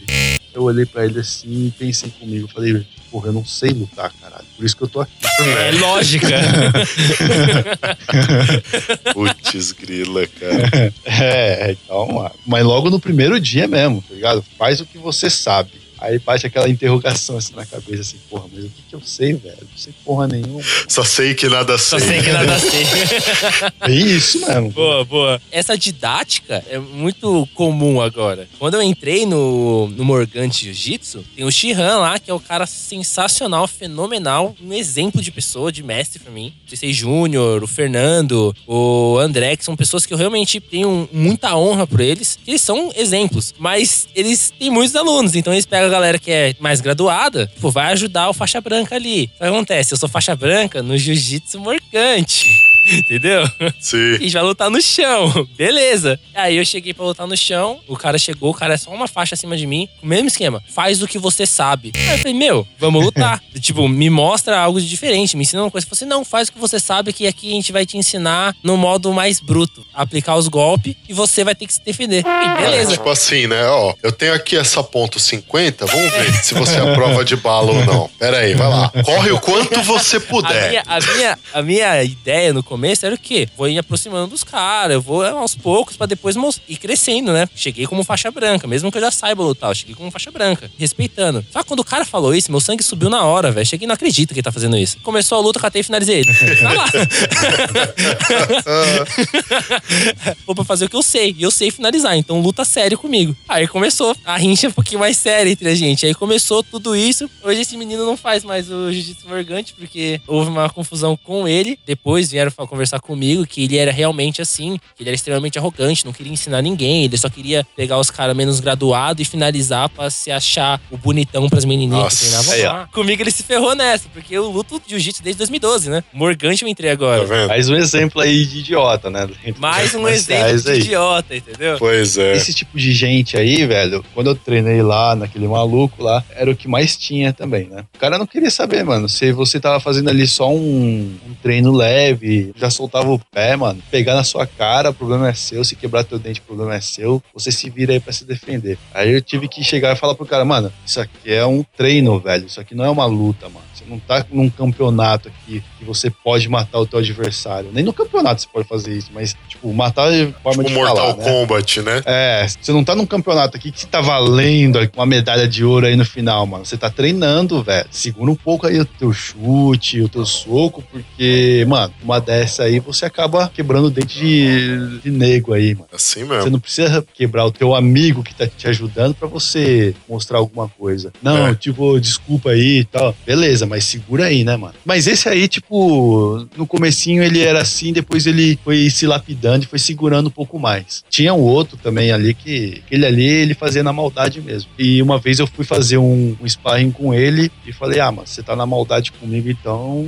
Eu olhei pra ele assim e pensei comigo. Falei, porra, eu não sei lutar, caralho. Por isso que eu tô aqui. É lógica. *laughs* Putz, grila, cara. *laughs* É, então, mas logo no primeiro dia mesmo, tá ligado? Faz o que você sabe. Aí bate aquela interrogação assim na cabeça, assim, porra, mas o que que eu sei, velho? Não sei porra nenhuma. Só sei que nada Só sei. sei que nada sei. *laughs* É isso mesmo. Boa, boa. Essa didática é muito comum agora. Quando eu entrei no, no Morgante Jiu-Jitsu, tem o Shihan lá, que é o cara sensacional, fenomenal, um exemplo de pessoa, de mestre pra mim. O Cissei Júnior, o Fernando, o André, que são pessoas que eu realmente tenho muita honra por eles. que Eles são exemplos, mas eles têm muitos alunos, então eles pegam galera que é mais graduada, tipo, vai ajudar o faixa branca ali. O que acontece? Eu sou faixa branca no Jiu-Jitsu Morgante. *laughs* Entendeu? Sim. a gente vai lutar no chão. Beleza. Aí eu cheguei pra lutar no chão, o cara chegou, o cara é só uma faixa acima de mim. O mesmo esquema, faz o que você sabe. Aí eu falei, meu, vamos lutar. *laughs* tipo, me mostra algo de diferente, me ensina uma coisa. Eu falei, não, faz o que você sabe, que aqui a gente vai te ensinar no modo mais bruto. Aplicar os golpes e você vai ter que se defender. E beleza. Tipo assim, né? Ó, eu tenho aqui essa ponto 50, vamos ver se você é prova de bala ou não. Pera aí, vai lá. Corre o quanto você A puder. minha, a, minha, a minha ideia no começo era o quê? Vou ir aproximando dos caras, eu vou aos poucos pra depois ir crescendo, né? Cheguei como faixa branca, mesmo que eu já saiba lutar, eu cheguei como faixa branca, respeitando. Só que quando o cara falou isso, meu sangue subiu na hora, velho. Cheguei não acredito que ele tá fazendo isso. Começou a luta, catei e finalizei ele. Lá. *laughs* Vou pra fazer o que eu sei. E eu sei finalizar, então luta sério comigo. Aí começou a rincha um pouquinho mais séria entre a gente. Aí começou tudo isso. Hoje esse menino não faz mais o jiu-jitsu morgante, porque houve uma confusão com ele. Depois vieram conversar comigo que ele era realmente assim, que ele era extremamente arrogante, não queria ensinar ninguém, ele só queria pegar os caras menos graduados e finalizar pra se achar o bonitão pras menininhas Nossa, que treinavam aí, ó. lá. Comigo ele se ferrou nessa, porque eu luto jiu-jitsu desde 2012, né? Morgante eu entrei agora. Tá vendo? Mais um exemplo aí de idiota, né? Mais um exemplo faz de aí. idiota, entendeu? Pois é. Esse tipo de gente aí, velho, quando eu treinei lá, naquele maluco lá, era o que mais tinha também, né? O cara não queria saber, mano, se você tava fazendo ali só um, um treino leve, já soltava o pé, mano. Pegar na sua cara, o problema é seu. Se quebrar teu dente, o problema é seu. Você se vira aí pra se defender. Aí eu tive que chegar e falar pro cara, mano, isso aqui é um treino, velho. Isso aqui não é uma luta, mano. Você não tá num campeonato aqui que você pode matar o teu adversário. Nem no campeonato você pode fazer isso, mas, tipo, matar de forma Tipo de Mortal falar, né? Kombat, né? É, você não tá num campeonato aqui que você tá valendo uma medalha de ouro aí no final, mano. Você tá treinando, velho. Segura um pouco aí o teu chute, o teu soco, porque, mano, uma dessa aí você acaba quebrando o dente de, de nego aí, mano. Assim Você mesmo. não precisa quebrar o teu amigo que tá te ajudando pra você mostrar alguma coisa. Não, É. tipo, desculpa aí e tal. Beleza, mas segura aí, né, mano? Mas esse aí, tipo, no comecinho ele era assim, depois ele foi se lapidando e foi segurando um pouco mais. Tinha um outro também ali que aquele ali ele fazia na maldade mesmo. E uma vez eu fui fazer um, um sparring com ele e falei: "Ah, mano, você tá na maldade comigo, então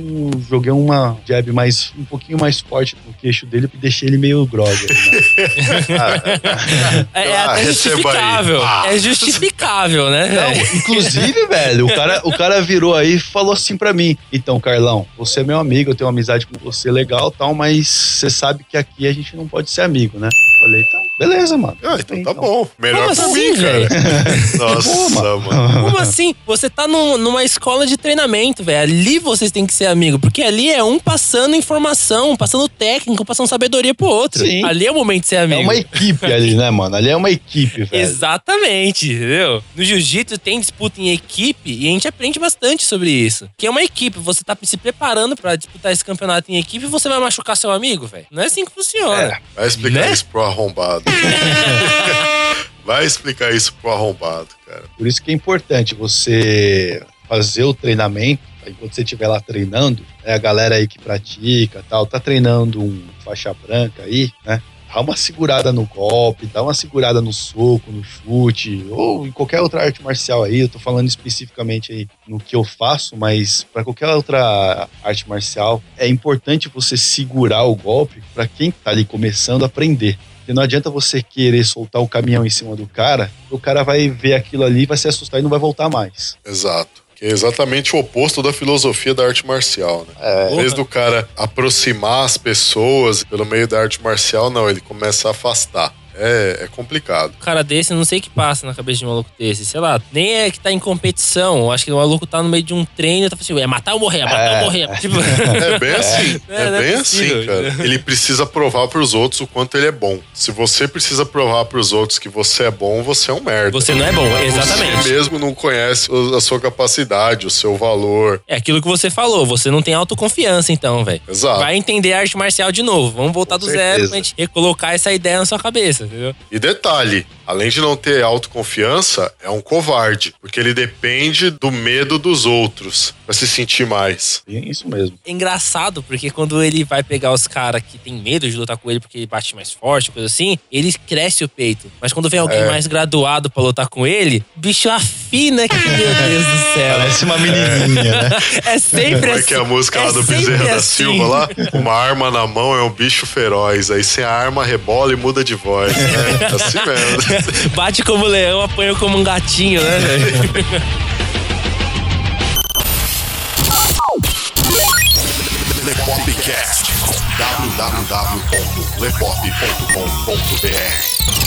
joguei uma jab mais um pouquinho mais forte no queixo dele e deixei ele meio grog. Né? *laughs* É, é Ah, até justificável. Ah. É justificável, né? Não, velho? inclusive, velho, o cara, o cara virou aí e falou assim pra mim: Então, Carlão, você é meu amigo, eu tenho uma amizade com você legal tal, mas você sabe que aqui a gente não pode ser amigo, né? Falei, então, beleza, mano. Ah, então tá bom. Melhor Como pra assim, mim, cara. *laughs* Nossa, Pô, mano. Como assim? Você tá num- numa escola de treinamento, velho. Ali vocês têm que ser amigo. Porque ali é um passando informação, passando técnico, passando sabedoria pro outro. Sim. Ali é o momento de ser É amigo. uma equipe ali, né, mano? Ali é uma equipe, velho. Exatamente, entendeu? No jiu-jitsu tem disputa em equipe e a gente aprende bastante sobre isso. Que é uma equipe, você tá se preparando pra disputar esse campeonato em equipe e você vai machucar seu amigo, velho. Não é assim que funciona. É. Vai explicar Né? isso pro arrombado. *laughs* Vai explicar isso pro arrombado, cara. Por isso que é importante você fazer o treinamento, enquanto você estiver lá treinando, né, a galera aí que pratica tal, tá treinando um faixa branca aí, né? Dá uma segurada no golpe, dá uma segurada no soco, no chute, ou em qualquer outra arte marcial aí. Eu tô falando especificamente aí no que eu faço, mas para qualquer outra arte marcial, é importante você segurar o golpe para quem tá ali começando a aprender. Porque não adianta você querer soltar o caminhão em cima do cara, o cara vai ver aquilo ali, vai se assustar e não vai voltar mais. Exato. Que é exatamente o oposto da filosofia da arte marcial, né? É, Em vez do cara aproximar as pessoas pelo meio da arte marcial, não, ele começa a afastar. É, é complicado. Um cara desse, eu não sei o que passa na cabeça de um maluco desse. Sei lá, nem é que tá em competição. Acho que o maluco tá no meio de um treino e tá falando assim, é matar ou morrer, é matar É. ou morrer. *laughs* Tipo, É bem assim. *laughs* É, É, é bem possível. assim, cara. Ele precisa provar pros outros o quanto ele é bom. Se você precisa provar pros outros que você é bom, você é um merda. você não é bom, exatamente. Você mesmo não conhece a sua capacidade, o seu valor. É aquilo que você falou, você não tem autoconfiança então, velho. Exato. Vai entender a arte marcial de novo. Vamos voltar do Com zero certeza. pra gente recolocar essa ideia na sua cabeça, entendeu? E detalhe, além de não ter autoconfiança, é um covarde, porque ele depende do medo dos outros pra se sentir mais. é isso mesmo. É engraçado, porque quando ele vai pegar os caras que tem medo de lutar com ele porque ele bate mais forte, coisa assim, ele cresce o peito. Mas quando vem alguém É. mais graduado pra lutar com ele, o bicho afina que, meu Deus do céu. Parece uma menininha, né? É sempre Como é assim. que é a música lá do sempre Bezerra da assim. Silva lá? Uma arma na mão é um bicho feroz. Aí sem a arma rebola e muda de voz. Né? Assim mesmo. *laughs* Bate como leão, apanha como um gatinho, né, velho? Lepopcast. www.lepop.com.br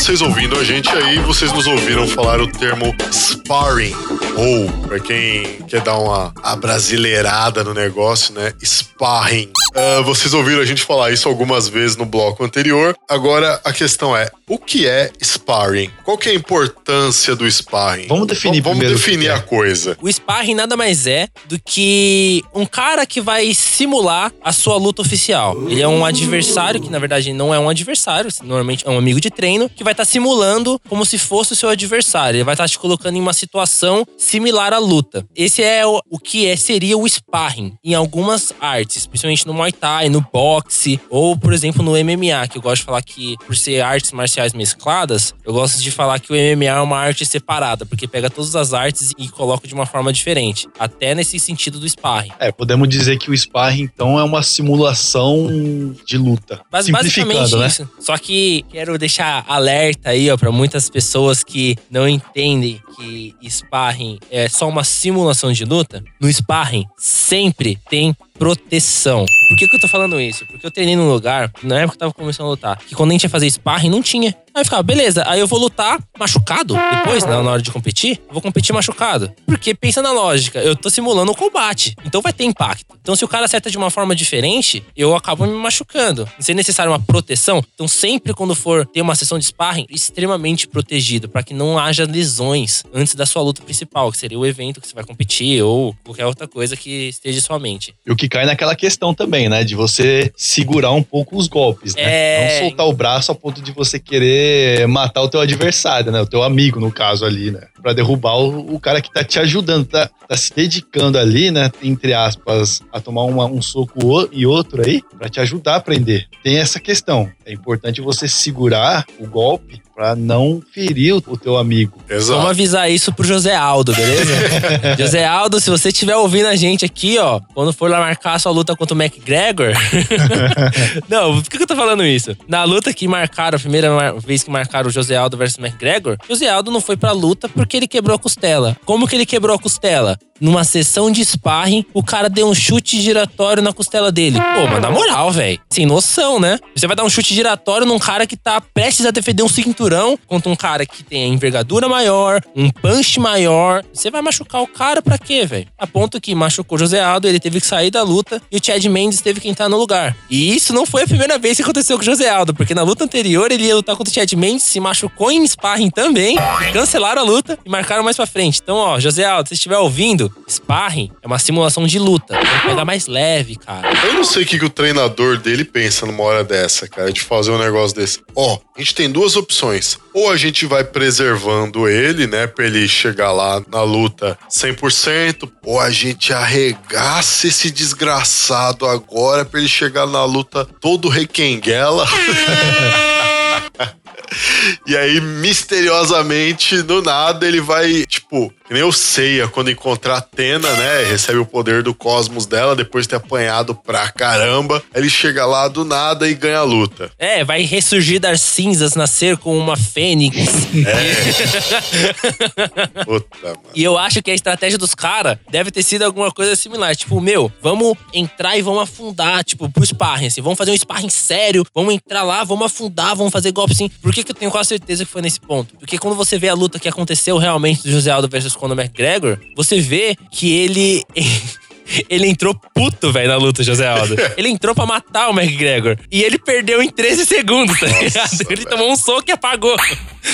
vocês ouvindo a gente aí, vocês nos ouviram falar o termo sparring, ou, pra quem quer dar uma abrasileirada no negócio, né? Sparring. Ah, vocês ouviram a gente falar isso algumas vezes no bloco anterior. Agora, a questão é, o que é sparring? Qual que é a importância do sparring? Vamos definir Vamos primeiro o definir é. a coisa. O sparring nada mais é do que um cara que vai simular a sua luta oficial. Ele é um adversário, que na verdade não é um adversário, normalmente é um amigo de treino, que vai estar simulando como se fosse o seu adversário. Ele vai estar te colocando em uma situação similar à luta. Esse é o, o que é, seria o sparring em algumas artes, principalmente no Muay Thai, no boxe, ou, por exemplo, no MMA, que eu gosto de falar que, por ser artes marciais mescladas, eu gosto de falar que o MMA é uma arte separada, porque pega todas as artes e coloca de uma forma diferente. Até nesse sentido do sparring. É, podemos dizer que o sparring, então, é uma simulação de luta. Mas Simplificando, basicamente né? isso. Só que quero deixar alerta aí, ó, pra muitas pessoas que não entendem que sparring é só uma simulação de luta. No sparring sempre tem proteção. Por que, que eu tô falando isso? Porque eu treinei num lugar, na época que eu tava começando a lutar, que quando a gente ia fazer sparring, não tinha. Aí eu ficava, beleza, aí eu vou lutar machucado depois, na hora de competir, eu vou competir machucado. Porque pensa na lógica, eu tô simulando o combate, então vai ter impacto. Então se o cara acerta de uma forma diferente, eu acabo me machucando. Se é necessário uma proteção, então sempre quando for ter uma sessão de sparring, extremamente protegido, para que não haja lesões antes da sua luta principal, que seria o evento que você vai competir ou qualquer outra coisa que esteja em sua mente. E o que cai naquela questão também, né? De você segurar um pouco os golpes, né? É. Não soltar o braço a ponto de você querer matar o teu adversário, né? O teu amigo, no caso ali, né? Pra derrubar o, o cara que tá te ajudando, tá, tá se dedicando ali, né? Entre aspas, a tomar uma- um soco e outro aí, pra te ajudar a aprender. Tem essa questão. É importante você segurar o golpe pra não ferir o, teu amigo. Vamos Exato. avisar isso pro José Aldo, beleza? *laughs* José Aldo, se você estiver ouvindo a gente aqui, ó, quando for lá marcar a sua luta contra o McGregor. *laughs* não, por que que eu tô falando isso? Na luta que marcaram, a primeira vez que marcaram o José Aldo versus McGregor, José Aldo não foi pra luta porque ele quebrou a costela. Como que ele quebrou a costela? Numa sessão de sparring, o cara deu um chute giratório na costela dele. Pô, mas na moral, velho. Sem noção, né? Você vai dar um chute giratório num cara que tá prestes a defender um cinturão contra um cara que tem a envergadura maior, um punch maior. Você vai machucar o cara pra quê, velho? A ponto que machucou o José Aldo, ele teve que sair da luta e o Chad Mendes teve que entrar no lugar. E isso não foi a primeira vez que aconteceu com o José Aldo, porque na luta anterior ele ia lutar contra o Chad Mendes, se machucou em sparring também, cancelaram a luta e marcaram mais pra frente. Então, ó, José Aldo, se estiver ouvindo, sparring é uma simulação de luta. Tem que pegar mais leve, cara. Eu não sei o que, que o treinador dele pensa numa hora dessa, cara, de fazer um negócio desse. Ó, a gente tem duas opções. Ou a gente vai preservando ele, né, pra ele chegar lá na luta 100%, ou a gente arregaça esse desgraçado agora pra ele chegar na luta todo requenguela. *laughs* E aí, misteriosamente, do nada, ele vai, tipo, que nem o Seiya, quando encontrar a Atena, né? Recebe o poder do cosmos dela, depois de ter apanhado pra caramba. Ele chega lá do nada e ganha a luta. É, vai ressurgir das cinzas, nascer com uma fênix. *laughs* Puta, mano. E eu acho que a estratégia dos caras deve ter sido alguma coisa similar. Tipo, meu, vamos entrar e vamos afundar, tipo, pro sparring, assim. Vamos fazer um sparring sério, vamos entrar lá, vamos afundar, vamos fazer golpe assim. Por que, que eu tenho quase certeza que foi nesse ponto? Porque quando você vê a luta que aconteceu realmente do José Aldo versus Conor McGregor, você vê que ele. *laughs* Ele entrou puto, velho, na luta, José Aldo. *laughs* Ele entrou pra matar o McGregor. E ele perdeu em 13 segundos, tá ligado? Ele tomou um soco e apagou.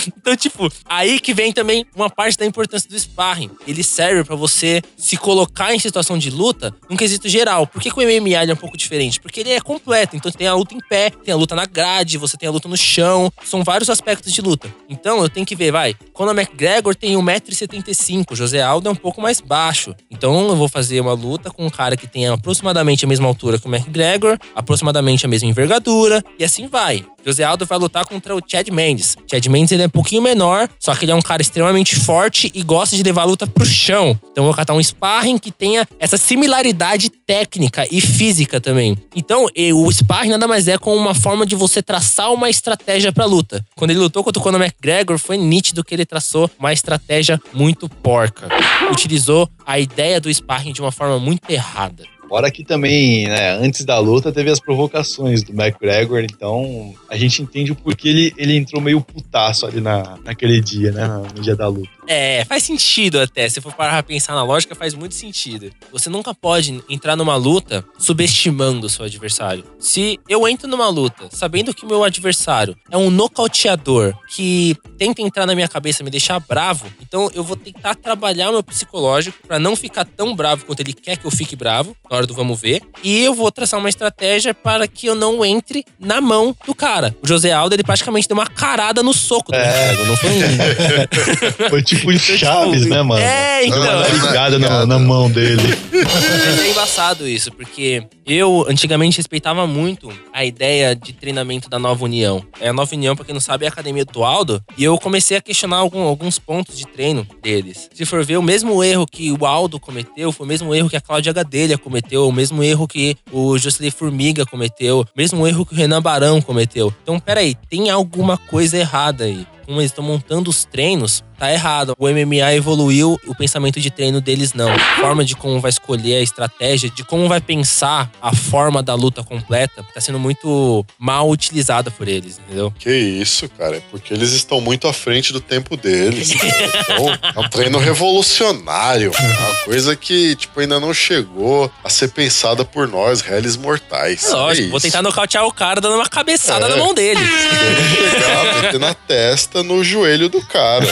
Então, tipo, aí que vem também uma parte da importância do sparring. Ele serve pra você se colocar em situação de luta num quesito geral. Por que, que o MMA é um pouco diferente? Porque ele é completo. Então, tem a luta em pé, tem a luta na grade, você tem a luta no chão. São vários aspectos de luta. Então, eu tenho que ver, vai. Conor McGregor tem 1,75m, José Aldo é um pouco mais baixo. Então, eu vou fazer uma luta com um cara que tem aproximadamente a mesma altura que o McGregor, aproximadamente a mesma envergadura, e assim vai. José Aldo vai lutar contra o Chad Mendes. Chad Mendes ele é um pouquinho menor, só que ele é um cara extremamente forte e gosta de levar a luta pro chão. Então eu vou catar um sparring que tenha essa similaridade técnica e física também. Então o sparring nada mais é como uma forma de você traçar uma estratégia pra luta. Quando ele lutou contra o Conor McGregor, foi nítido que ele traçou uma estratégia muito porca. Utilizou a ideia do sparring de uma forma muito errada. Fora que também, né, antes da luta teve as provocações do McGregor, então a gente entende o porquê ele, ele entrou meio putaço ali na, naquele dia, né, no dia da luta. É, faz sentido até. Se for parar pra pensar na lógica, faz muito sentido. Você nunca pode entrar numa luta subestimando o seu adversário. Se eu entro numa luta sabendo que o meu adversário é um nocauteador que tenta entrar na minha cabeça e me deixar bravo, então eu vou tentar trabalhar o meu psicológico pra não ficar tão bravo quanto ele quer que eu fique bravo, na hora do vamos ver. E eu vou traçar uma estratégia para que eu não entre na mão do cara. O José Aldo, ele praticamente deu uma carada no soco do McGregor, não foi *laughs* um... Tipo o Chaves, né, mano? É, então. uma ligada na, na mão dele. Mas é embaçado isso, porque eu antigamente respeitava muito a ideia de treinamento da Nova União. É, a Nova União, pra quem não sabe, é a academia do Aldo. E eu comecei a questionar algum- alguns pontos de treino deles. Se for ver, o mesmo erro que o Aldo cometeu foi o mesmo erro que a Cláudia Gadelha cometeu, o mesmo erro que o Jocelyn Formiga cometeu, o mesmo erro que o Renan Barão cometeu. Então, peraí, tem alguma coisa errada aí. Como eles estão montando os treinos, tá errado. O MMA evoluiu, o pensamento de treino deles não. A forma de como vai escolher a estratégia, de como vai pensar a forma da luta completa, tá sendo muito mal utilizada por eles, entendeu? Que isso, cara. É porque eles estão muito à frente do tempo deles. Então, é um treino revolucionário. Uma coisa que, tipo, ainda não chegou a ser pensada por nós, réis mortais. É lógico, É vou tentar nocautear o cara dando uma cabeçada É. na mão dele. Chegar, meter na testa, no joelho do cara.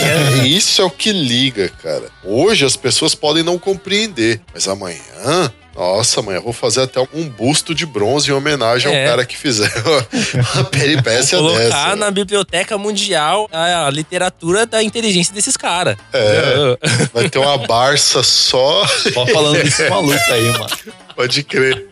E *laughs* isso é o que liga, cara. Hoje as pessoas podem não compreender, mas amanhã. Nossa, amanhã eu vou fazer até um busto de bronze em homenagem É. ao cara que fizer *laughs* uma peripécia *laughs* Colocar dessa. na biblioteca mundial a, a literatura da inteligência desses caras. É. Vai ter uma Barça só. Só falando desse maluco aí, mano. Pode crer.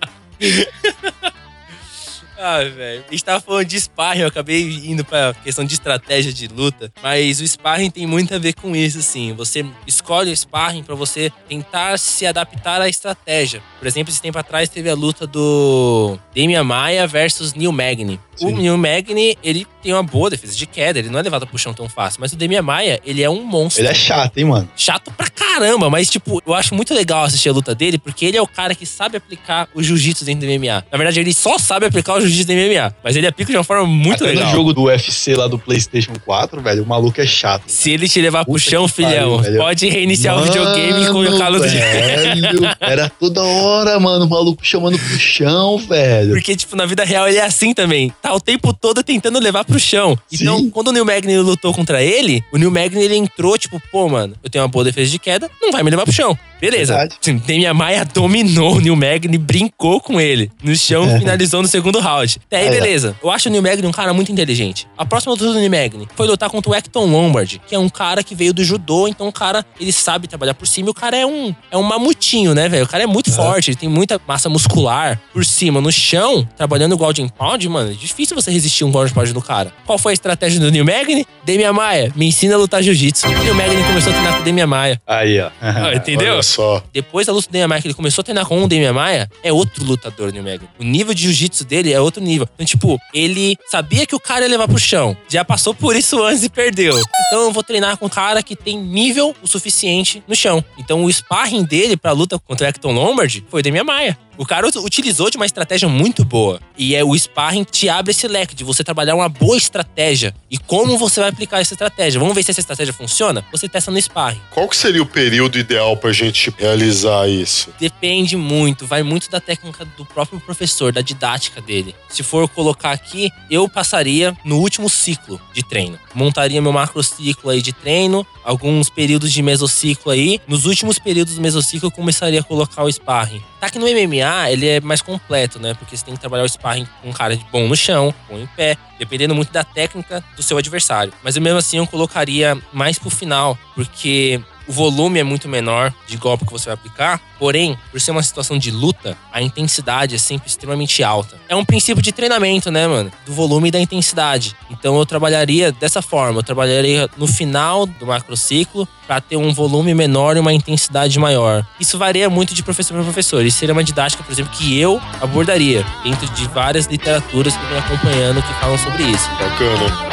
Ah, velho. A gente tava falando de sparring, eu acabei indo pra questão de estratégia de luta. Mas o sparring tem muito a ver com isso, assim. Você escolhe o sparring pra você tentar se adaptar à estratégia. Por exemplo, esse tempo atrás teve a luta do Damian Maia versus Neil Magny. O. Neil Magny, ele tem uma boa defesa de queda, ele não é levado pro chão tão fácil. Mas o Damian Maia, ele é um monstro Ele é chato, hein, mano? chato pra caramba, mas tipo, eu acho muito legal assistir a luta dele, porque ele é o cara que sabe aplicar o jiu-jitsu dentro do MMA. Na verdade, ele só sabe aplicar o jiu-jitsu dentro do MMA, mas ele aplica de uma forma muito Até legal. no jogo do UFC lá do PlayStation 4, velho, o maluco é chato. Se ele te levar pro chão, pariu, filhão, velho. pode reiniciar o videogame e colocar a luta de velho, *laughs* Era toda hora, mano, o maluco chamando pro chão, velho. Porque, tipo, na vida real ele é assim também. Tá o tempo todo tentando levar pro chão. Então, Sim. quando o Neil Magny lutou contra ele, o Neil Magny ele entrou, tipo, pô, mano, eu tenho uma boa defesa de queda, não vai me levar pro chão. Beleza. Sim, Demian Maia dominou o Neil Magny, brincou com ele. No chão, É. finalizou no segundo round. Até aí, É. beleza. Eu acho o Neil Magny um cara muito inteligente. A próxima luta do Neil Magny foi lutar contra o Hector Lombard, que é um cara que veio do judô, então o cara, ele sabe trabalhar por cima e o cara é um, é um mamutinho, né, velho? O cara é muito forte, ele tem muita massa muscular por cima. No chão, trabalhando o Golden Pound, mano, é difícil você resistir um Golden Pound do cara. Qual foi a estratégia do Neil Magny? Demian Maia, me ensina a lutar jiu-jitsu. O Neil Magny começou a treinar com o Demian Maia. Aí, ó. *laughs* Ah, entendeu? Olha só. Depois da luta do Demian Maia, que ele começou a treinar com o Demian Maia, é outro lutador, o Neil Magny. O nível de jiu-jitsu dele é outro nível. Então, tipo, ele sabia que o cara ia levar pro chão. Já passou por isso antes e perdeu. Então, eu vou treinar com um cara que tem nível o suficiente no chão. Então, o sparring dele pra luta contra o Hector Lombard foi o Demian Maia. O cara ut- utilizou de uma estratégia muito boa. E é o sparring te abre esse leque de você trabalhar uma boa estratégia. E como você vai aplicar essa estratégia. Vamos ver se essa estratégia funciona? Você testa no sparring. Qual que seria o período ideal pra gente realizar isso? Depende muito, vai muito da técnica do próprio professor, da didática dele. Se for colocar aqui, eu passaria no último ciclo de treino. Montaria meu macrociclo aí de treino, alguns períodos de mesociclo aí. Nos últimos períodos do mesociclo, eu começaria a colocar o sparring. Tá que no MMA, ele é mais completo, né? Porque você tem que trabalhar o sparring com um cara de bom no chão, bom em pé, dependendo muito da técnica do seu adversário. Mas eu mesmo assim, eu colocaria mais pro final, porque o volume é muito menor de golpe que você vai aplicar, porém, por ser uma situação de luta, a intensidade é sempre extremamente alta. É um princípio de treinamento, né, mano? Do volume e da intensidade. Então eu trabalharia dessa forma, eu trabalharia no final do macrociclo para ter um volume menor e uma intensidade maior. Isso varia muito de professor para professor. Isso seria uma didática, por exemplo, que eu abordaria dentro de várias literaturas que eu venho acompanhando que falam sobre isso. Bacana.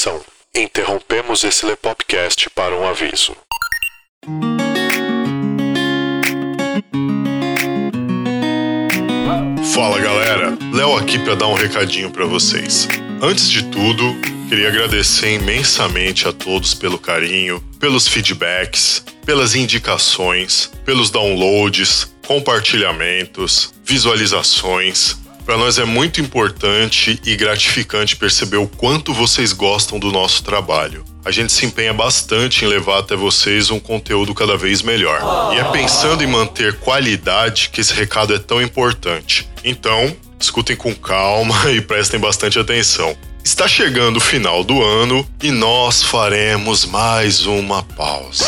Atenção! Interrompemos esse Lepopcast para um aviso. Fala galera, Léo aqui para dar um recadinho para vocês. Antes de tudo, queria agradecer imensamente a todos pelo carinho, pelos feedbacks, pelas indicações, pelos downloads, compartilhamentos, visualizações. Para nós é muito importante e gratificante perceber o quanto vocês gostam do nosso trabalho. A gente se empenha bastante em levar até vocês um conteúdo cada vez melhor. E é pensando em manter qualidade que esse recado é tão importante. Então, escutem com calma *laughs* e prestem bastante atenção. Está chegando o final do ano e nós faremos mais uma pausa.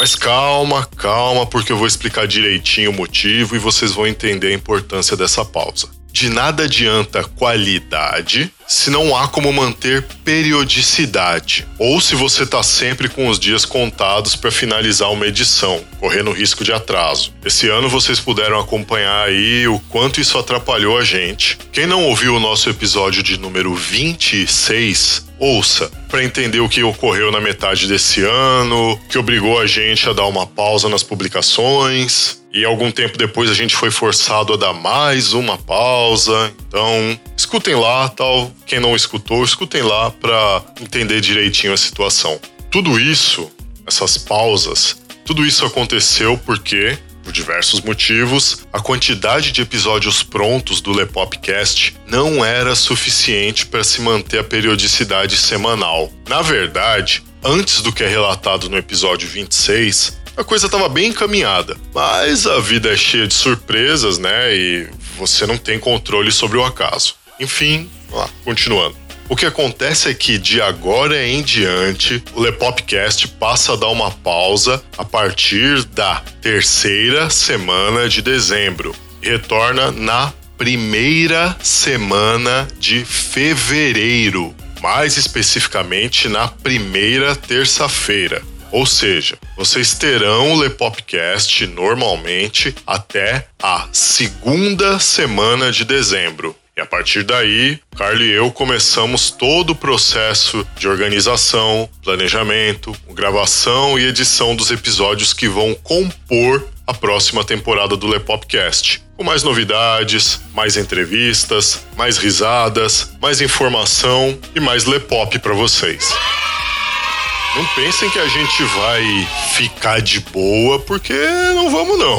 Mas calma, calma, porque eu vou explicar direitinho o motivo e vocês vão entender a importância dessa pausa. De nada adianta qualidade se não há como manter periodicidade, ou se você está sempre com os dias contados para finalizar uma edição, correndo risco de atraso. Esse ano vocês puderam acompanhar aí o quanto isso atrapalhou a gente. Quem não ouviu o nosso episódio de número 26, ouça para entender o que ocorreu na metade desse ano, que obrigou a gente a dar uma pausa nas publicações. E algum tempo depois a gente foi forçado a dar mais uma pausa. Então, escutem lá, tal. Quem não escutou, escutem lá para entender direitinho a situação. Tudo isso, essas pausas, tudo isso aconteceu porque por diversos motivos, a quantidade de episódios prontos do Lepopcast não era suficiente para se manter a periodicidade semanal. Na verdade, antes do que é relatado no episódio 26, a coisa estava bem encaminhada. Mas a vida é cheia de surpresas, né? E você não tem controle sobre o acaso. Enfim, lá, continuando. O que acontece é que de agora em diante, o Lepopcast passa a dar uma pausa a partir da terceira semana de dezembro retorna na primeira semana de fevereiro, mais especificamente na primeira terça-feira. Ou seja, vocês terão o Lepopcast normalmente até a segunda semana de dezembro. E a partir daí, Carlos e eu começamos todo o processo de organização, planejamento, gravação e edição dos episódios que vão compor a próxima temporada do Lepopcast. Com mais novidades, mais entrevistas, mais risadas, mais informação e mais Lepop para vocês. Não pensem que a gente vai ficar de boa, porque não vamos não.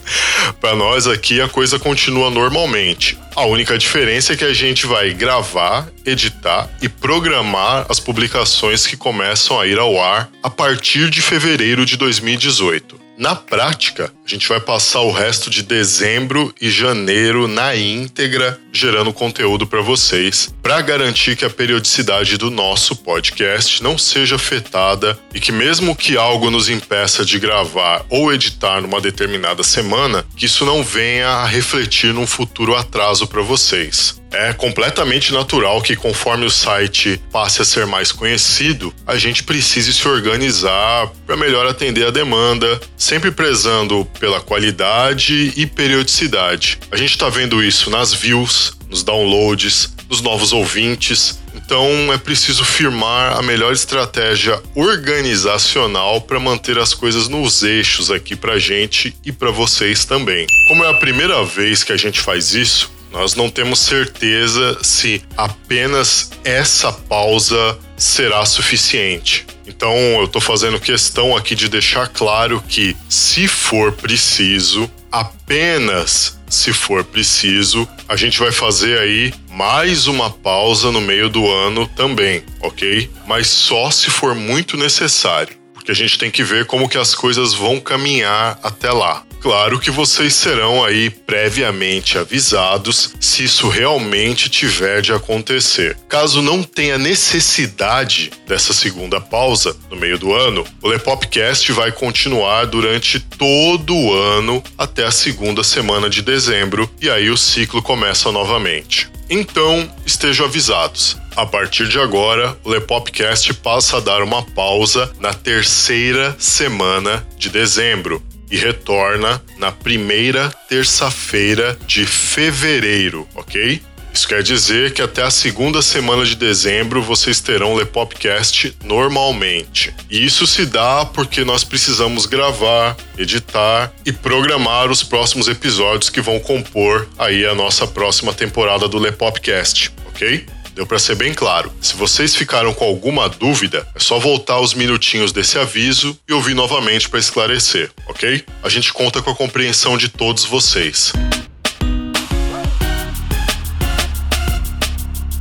*laughs* Para nós aqui a coisa continua normalmente. A única diferença é que a gente vai gravar, editar e programar as publicações que começam a ir ao ar a partir de fevereiro de 2018. Na prática, a gente vai passar o resto de dezembro e janeiro na íntegra gerando conteúdo para vocês, para garantir que a periodicidade do nosso podcast não seja afetada e que mesmo que algo nos impeça de gravar ou editar numa determinada semana, que isso não venha a refletir num futuro atraso para vocês. É completamente natural que, conforme o site passe a ser mais conhecido, a gente precise se organizar para melhor atender a demanda, sempre prezando pela qualidade e periodicidade. A gente está vendo isso nas views, nos downloads, nos novos ouvintes. Então é preciso firmar a melhor estratégia organizacional para manter as coisas nos eixos aqui para gente e para vocês também. Como é a primeira vez que a gente faz isso, nós não temos certeza se apenas essa pausa será suficiente. Então, eu estou fazendo questão aqui de deixar claro que, se for preciso, apenas se for preciso, a gente vai fazer aí mais uma pausa no meio do ano também, ok? Mas só se for muito necessário, porque a gente tem que ver como que as coisas vão caminhar até lá. Claro que vocês serão aí previamente avisados se isso realmente tiver de acontecer. Caso não tenha necessidade dessa segunda pausa no meio do ano, o Lepopcast vai continuar durante todo o ano até a segunda semana de dezembro e aí o ciclo começa novamente. Então, estejam avisados. A partir de agora, o Lepopcast passa a dar uma pausa na terceira semana de dezembro e retorna na primeira terça-feira de fevereiro, ok? Isso quer dizer que até a segunda semana de dezembro vocês terão o Lepopcast normalmente. E isso se dá porque nós precisamos gravar, editar e programar os próximos episódios que vão compor aí a nossa próxima temporada do Lepopcast, ok? Deu para ser bem claro. Se vocês ficaram com alguma dúvida, é só voltar os minutinhos desse aviso e ouvir novamente para esclarecer, ok? A gente conta com a compreensão de todos vocês.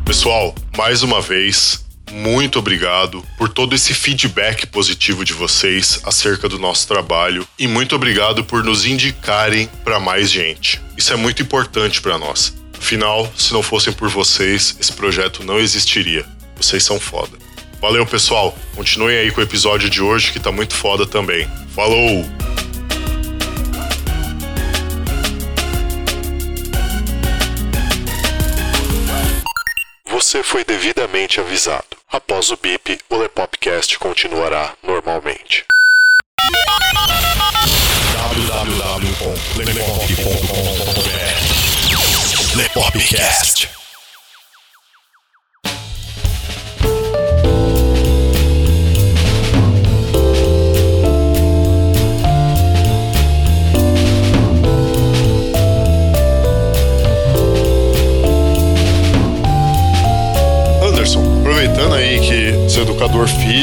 Pessoal, mais uma vez, muito obrigado por todo esse feedback positivo de vocês acerca do nosso trabalho e muito obrigado por nos indicarem para mais gente. Isso é muito importante para nós. Afinal, se não fossem por vocês, esse projeto não existiria. Vocês são foda. Valeu, pessoal. Continuem aí com o episódio de hoje que tá muito foda também. Falou! Você foi devidamente avisado. Após o bip, o Lepopcast continuará normalmente.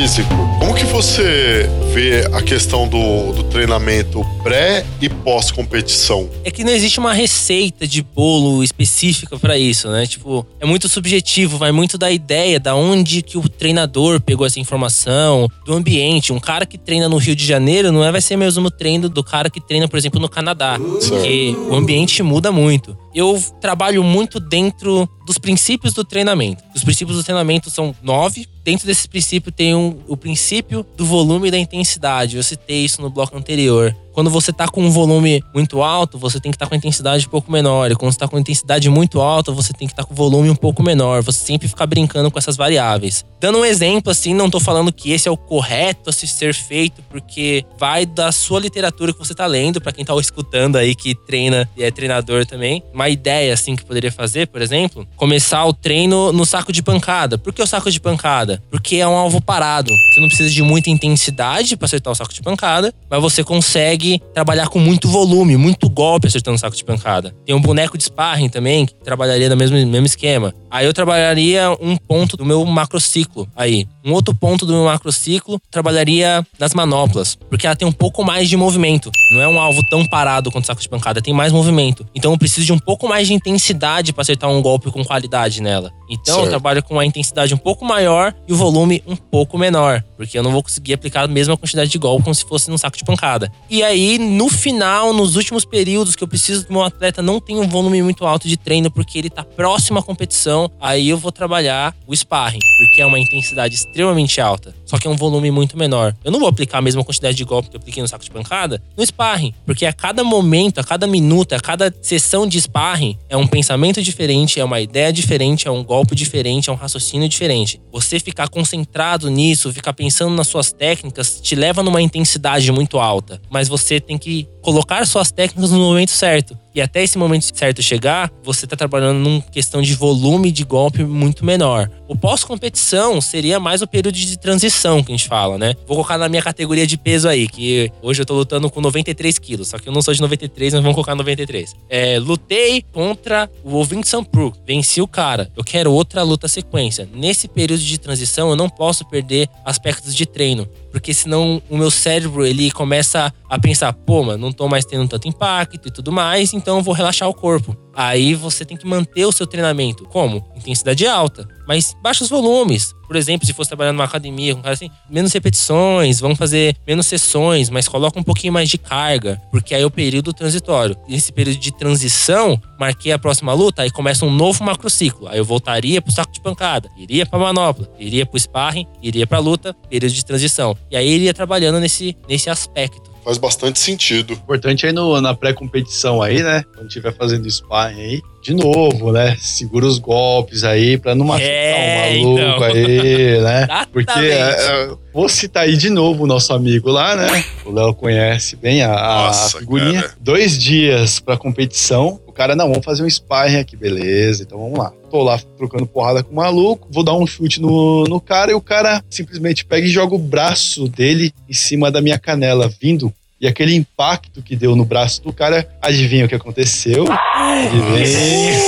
Físico, como que você vê a questão do, do treinamento pré e pós-competição? É que não existe uma receita de bolo específica pra isso, né? Tipo, é muito subjetivo, vai muito da ideia, da onde que o treinador pegou essa informação, do ambiente. Um cara que treina no Rio de Janeiro não é vai ser o mesmo treino do cara que treina, por exemplo, no Canadá, porque o ambiente muda muito. Eu trabalho muito dentro dos princípios do treinamento. Os princípios do treinamento são nove. Dentro desse princípio tem um- o princípio do volume e da intensidade. Eu citei isso no bloco anterior. Quando você tá com um volume muito alto, você tem que estar com a intensidade um pouco menor. E quando você tá com a intensidade muito alta, você tem que estar com o volume um pouco menor. Você sempre fica brincando com essas variáveis. Dando um exemplo, assim, não tô falando que esse é o correto a se ser feito, porque vai da sua literatura que você tá lendo, pra quem tá escutando aí que treina e é treinador também. Uma ideia, assim, que poderia fazer, por exemplo, começar o treino no saco de pancada. Por que o saco de pancada? Porque é um alvo parado. Você não precisa de muita intensidade pra acertar o saco de pancada, mas você consegue trabalhar com muito volume, muito golpe acertando o saco de pancada. Tem um boneco de sparring também, que trabalharia no mesmo, mesmo esquema. Aí eu trabalharia um ponto do meu macrociclo aí. Um outro ponto do meu macrociclo trabalharia nas manoplas, porque ela tem um pouco mais de movimento. Não é um alvo tão parado quanto o saco de pancada, tem mais movimento. Então eu preciso de um pouco mais de intensidade para acertar um golpe com qualidade nela. Então eu Certo. trabalho com uma intensidade um pouco maior e o volume um pouco menor, porque eu não vou conseguir aplicar a mesma quantidade de golpe como se fosse num saco de pancada. E aí, no final, nos últimos períodos que eu preciso que o meu atleta não tenha um volume muito alto de treino, porque ele tá próximo à competição, aí eu vou trabalhar o sparring, porque é uma intensidade extremamente alta, só que é um volume muito menor. Eu não vou aplicar a mesma quantidade de golpe que eu apliquei no saco de pancada no sparring, porque a cada momento, a cada minuto, a cada sessão de sparring é um pensamento diferente, é uma ideia diferente, é um golpe diferente, é um raciocínio diferente. Você ficar concentrado nisso, ficar pensando nas suas técnicas, te leva numa intensidade muito alta, mas você tem que colocar suas técnicas no momento certo. E até esse momento certo chegar, você tá trabalhando numa questão de volume de golpe muito menor. O pós-competição seria mais o período de transição que a gente fala, né? Vou colocar na minha categoria de peso aí, que hoje eu tô lutando com 93 quilos, só que eu não sou de 93, mas vamos colocar 93. É, lutei contra o Vincent Pro, venci o cara. Eu quero outra luta sequência. Nesse período de transição, eu não posso perder aspectos de treino, porque senão o meu cérebro ele começa a pensar, pô, mano, não tô mais tendo tanto impacto e tudo mais, então eu vou relaxar o corpo. Aí você tem que manter o seu treinamento. Como? Intensidade alta, mas baixos volumes. Por exemplo, se fosse trabalhar numa academia com um cara assim, menos repetições, vamos fazer menos sessões, mas coloca um pouquinho mais de carga, porque aí é o período transitório. Nesse período de transição, marquei a próxima luta, aí começa um novo macrociclo. Aí eu voltaria pro saco de pancada, iria pra manopla, iria pro sparring, iria pra luta, período de transição. E aí iria trabalhando nesse, nesse aspecto. Faz bastante sentido. Importante aí no, na pré-competição aí, né? Quando estiver fazendo sparring aí, de novo, né? Segura os golpes aí pra não machucar É, o maluco então. aí, né? Porque Exatamente. é, é, vou citar aí de novo o nosso amigo lá, né? O Léo conhece bem a, a Nossa, figurinha. cara. Dois dias pra competição. O cara, não, vamos fazer um sparring aqui, beleza. Então vamos lá. Tô lá trocando porrada com o maluco, vou dar um chute no, no cara e o cara simplesmente pega e joga o braço dele em cima da minha canela, vindo. E aquele impacto que deu no braço do cara, adivinha o que aconteceu? Adivinha?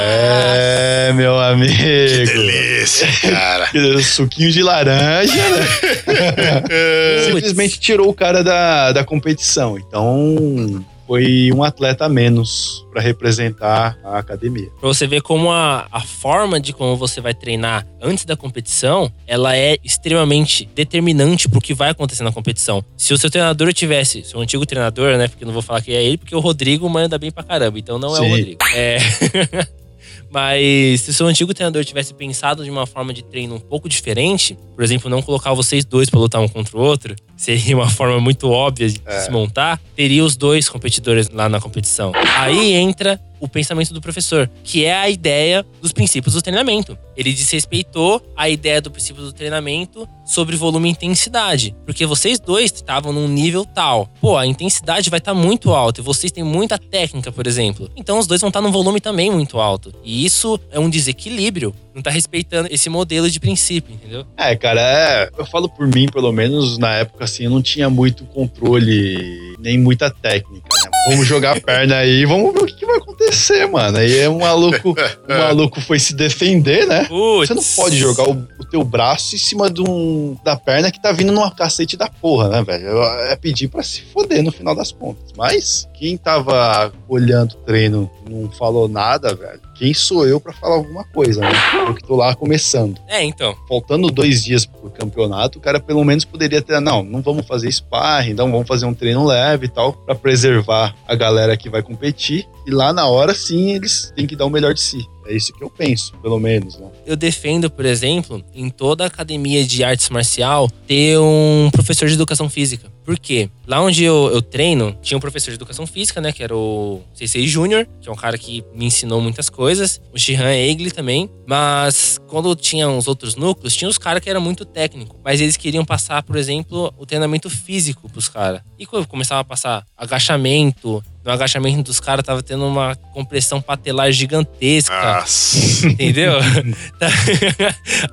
É, meu amigo. Delícia, cara. *laughs* Suquinho de laranja, né? *laughs* Simplesmente tirou o cara da, da competição. Então, foi um atleta a menos para representar a academia. Pra você ver como a, a forma de como você vai treinar antes da competição, ela é extremamente determinante pro que vai acontecer na competição. Se o seu treinador tivesse, seu antigo treinador, né? Porque eu não vou falar que é ele, porque o Rodrigo manda bem pra caramba, então não é o Sim. Rodrigo. É. *laughs* Mas se o seu antigo treinador tivesse pensado de uma forma de treino um pouco diferente, por exemplo, não colocar vocês dois pra lutar um contra o outro, seria uma forma muito óbvia de se montar, teria os dois competidores lá na competição. Aí entra o pensamento do professor, que é a ideia dos princípios do treinamento. Ele desrespeitou a ideia do princípio do treinamento sobre volume e intensidade, porque vocês dois estavam num nível tal. Pô, a intensidade vai estar muito alta e vocês têm muita técnica, por exemplo. Então os dois vão estar num volume também muito alto. E isso é um desequilíbrio. Não tá respeitando esse modelo de princípio, entendeu? É, cara, é, eu falo por mim, pelo menos na época assim, eu não tinha muito controle, nem muita técnica, né? Vamos jogar a *laughs* perna aí, vamos ver o que, vai acontecer, mano. Aí o maluco, o maluco foi se defender, né? Você não pode jogar o, o teu braço em cima de um, da perna que tá vindo numa cacete da porra, né, velho? É pedir pra se foder no final das contas. Mas quem tava olhando o treino não falou nada, velho. Quem sou eu pra falar alguma coisa, né? Eu que tô lá começando. É, então. Faltando dois dias pro campeonato, o cara pelo menos poderia ter, não, não vamos fazer sparring, então vamos fazer um treino leve e tal, pra preservar a galera que vai competir. E lá na hora, sim, eles têm que dar o melhor de si. É isso que eu penso, pelo menos, né? Eu defendo, por exemplo, em toda academia de artes marcial, ter um professor de educação física. Por quê? Lá onde eu, eu treino, tinha um professor de educação física, né? Que era o Sensei Júnior, que é um cara que me ensinou muitas coisas. O Shihan Egli também. Mas quando tinha uns outros núcleos, tinha os caras que eram muito técnicos. Mas eles queriam passar, por exemplo, o treinamento físico pros caras. E quando eu começava a passar agachamento, no agachamento dos caras tava tendo uma compressão patelar gigantesca. Nossa. Entendeu? *laughs* Tá.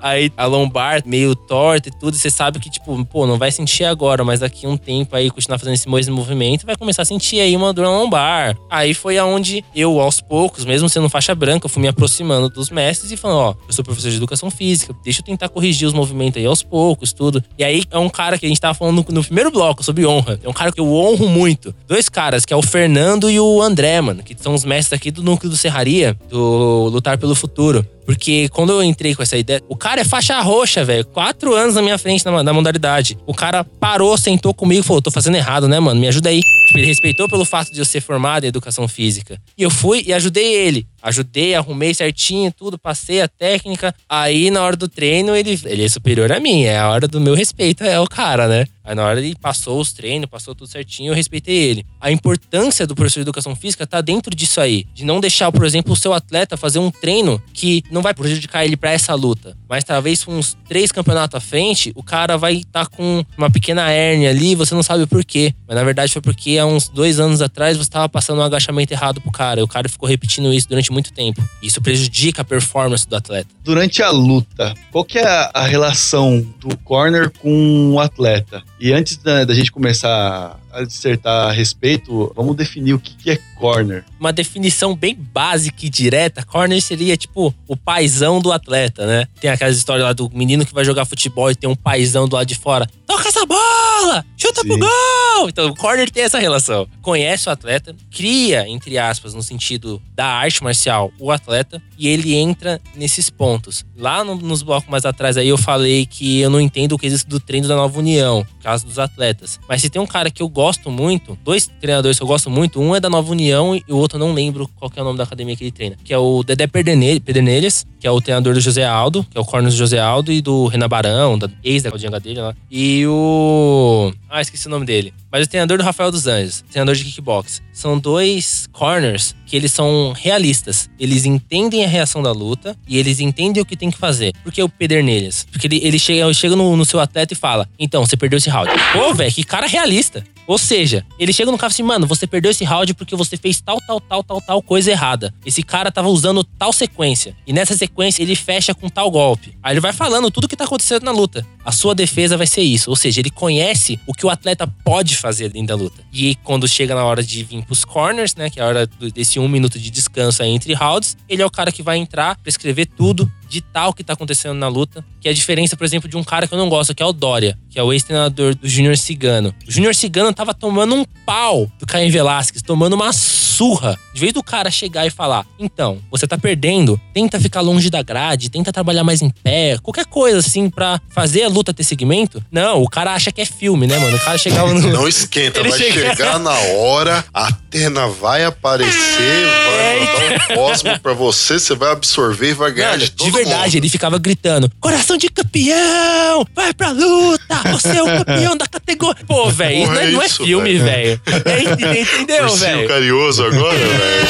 aí a lombar meio torta e tudo, e você sabe que, tipo, pô, não vai sentir agora, mas daqui a um tempo aí, continuar fazendo esse mesmo movimento, vai começar a sentir aí uma dor na lombar. Aí foi aonde eu, aos poucos, mesmo sendo faixa branca, fui me aproximando dos mestres e falando, ó, eu sou professor de educação física, deixa eu tentar corrigir os movimentos aí aos poucos, tudo. E aí é um cara que a gente tava falando no, no primeiro bloco sobre honra. É um cara que eu honro muito. Dois caras, que é o Fernando e o André, mano, que são os mestres aqui do núcleo do Serraria, do Lutar pelo Futuro. Porque quando eu entrei com essa ideia, o cara é faixa roxa, velho. Quatro anos na minha frente na, na modalidade. O cara parou, sentou comigo e falou: tô fazendo errado, né, mano? Me ajuda aí. Tipo, ele respeitou pelo fato de eu ser formado em educação física. E eu fui e ajudei ele. Ajudei, arrumei certinho, tudo, passei a técnica. Aí, na hora do treino, ele, ele é superior a mim. É a hora do meu respeito, é o cara, né? Aí, na hora ele passou os treinos, passou tudo certinho, eu respeitei ele. A importância do professor de educação física tá dentro disso aí. De não deixar, por exemplo, o seu atleta fazer um treino que não vai prejudicar ele pra essa luta. Mas talvez com uns três campeonatos à frente, o cara vai estar com uma pequena hérnia ali, você não sabe o porquê. Mas na verdade foi porque há uns dois anos atrás você estava passando um agachamento errado pro cara. E o cara ficou repetindo isso durante muito tempo. Isso prejudica a performance do atleta. Durante a luta, qual que é a relação do corner com o atleta? E antes da, da gente começar a dissertar a respeito, vamos definir o que, é corner. Uma definição bem básica e direta, corner seria tipo o paizão do atleta, né? Tem aquelas histórias lá do menino que vai jogar futebol e tem um paizão do lado de fora. Toca essa bola! Chuta pro Sim. gol! Então o corner tem essa relação. Conhece o atleta, cria, entre aspas, no sentido da arte marcial, o atleta, e ele entra nesses pontos. Lá no- nos blocos mais atrás aí eu falei que eu não entendo o que existe do treino da nova união, no caso dos atletas. Mas se tem um cara que eu gosto muito, dois treinadores que eu gosto muito, um é da Nova União e o outro eu não lembro qual é o nome da academia que ele treina, que é o Dedé Pederne- Pederneiras, que é o treinador do José Aldo, que é o corner do José Aldo e do Renan Barão, da ex da Caldinha dele lá. E o. Ah, esqueci o nome dele. Mas o treinador do Rafael dos Anjos, treinador de kickbox. São dois corners que eles são realistas. Eles entendem a reação da luta e eles entendem o que tem que fazer. Por que o Pederneiras? Porque ele, ele chega, chega no, no seu atleta e fala: Então, você perdeu esse round. Pô, velho, que cara realista. Ou seja, ele chega no cara e assim, mano, você perdeu esse round porque você fez tal, tal, tal, tal, tal coisa errada. Esse cara tava usando tal sequência. E nessa sequência ele fecha com tal golpe. Aí ele vai falando tudo que tá acontecendo na luta. A sua defesa vai ser isso. Ou seja, ele conhece o que o atleta pode fazer dentro da luta. E quando chega na hora de vir pros corners, né? Que é a hora desse um minuto de descanso aí entre rounds, ele é o cara que vai entrar, prescrever tudo ditar o que tá acontecendo na luta. Que é a diferença, por exemplo, de um cara que eu não gosto, que é o Dória, que é o ex-treinador do Júnior Cigano. O Júnior Cigano tava tomando um pau do Caio Velasquez, tomando uma surra. De vez do cara chegar e falar: então, você tá perdendo, tenta ficar longe da grade, tenta trabalhar mais em pé, qualquer coisa assim pra fazer a luta ter segmento. Não, o cara acha que é filme, né, mano? O cara chegava no. Não esquenta, Ele vai chega- chegar na hora, a Atena vai aparecer, vai É, mandar um cosmo pra você, você vai absorver e vai ganhar de todo de verdade, ele ficava gritando: Coração de campeão! Vai pra luta! Você é o campeão da categoria! Pô, velho, isso não, é- não é filme, velho. É, entendeu, velho? carinhoso agora, velho.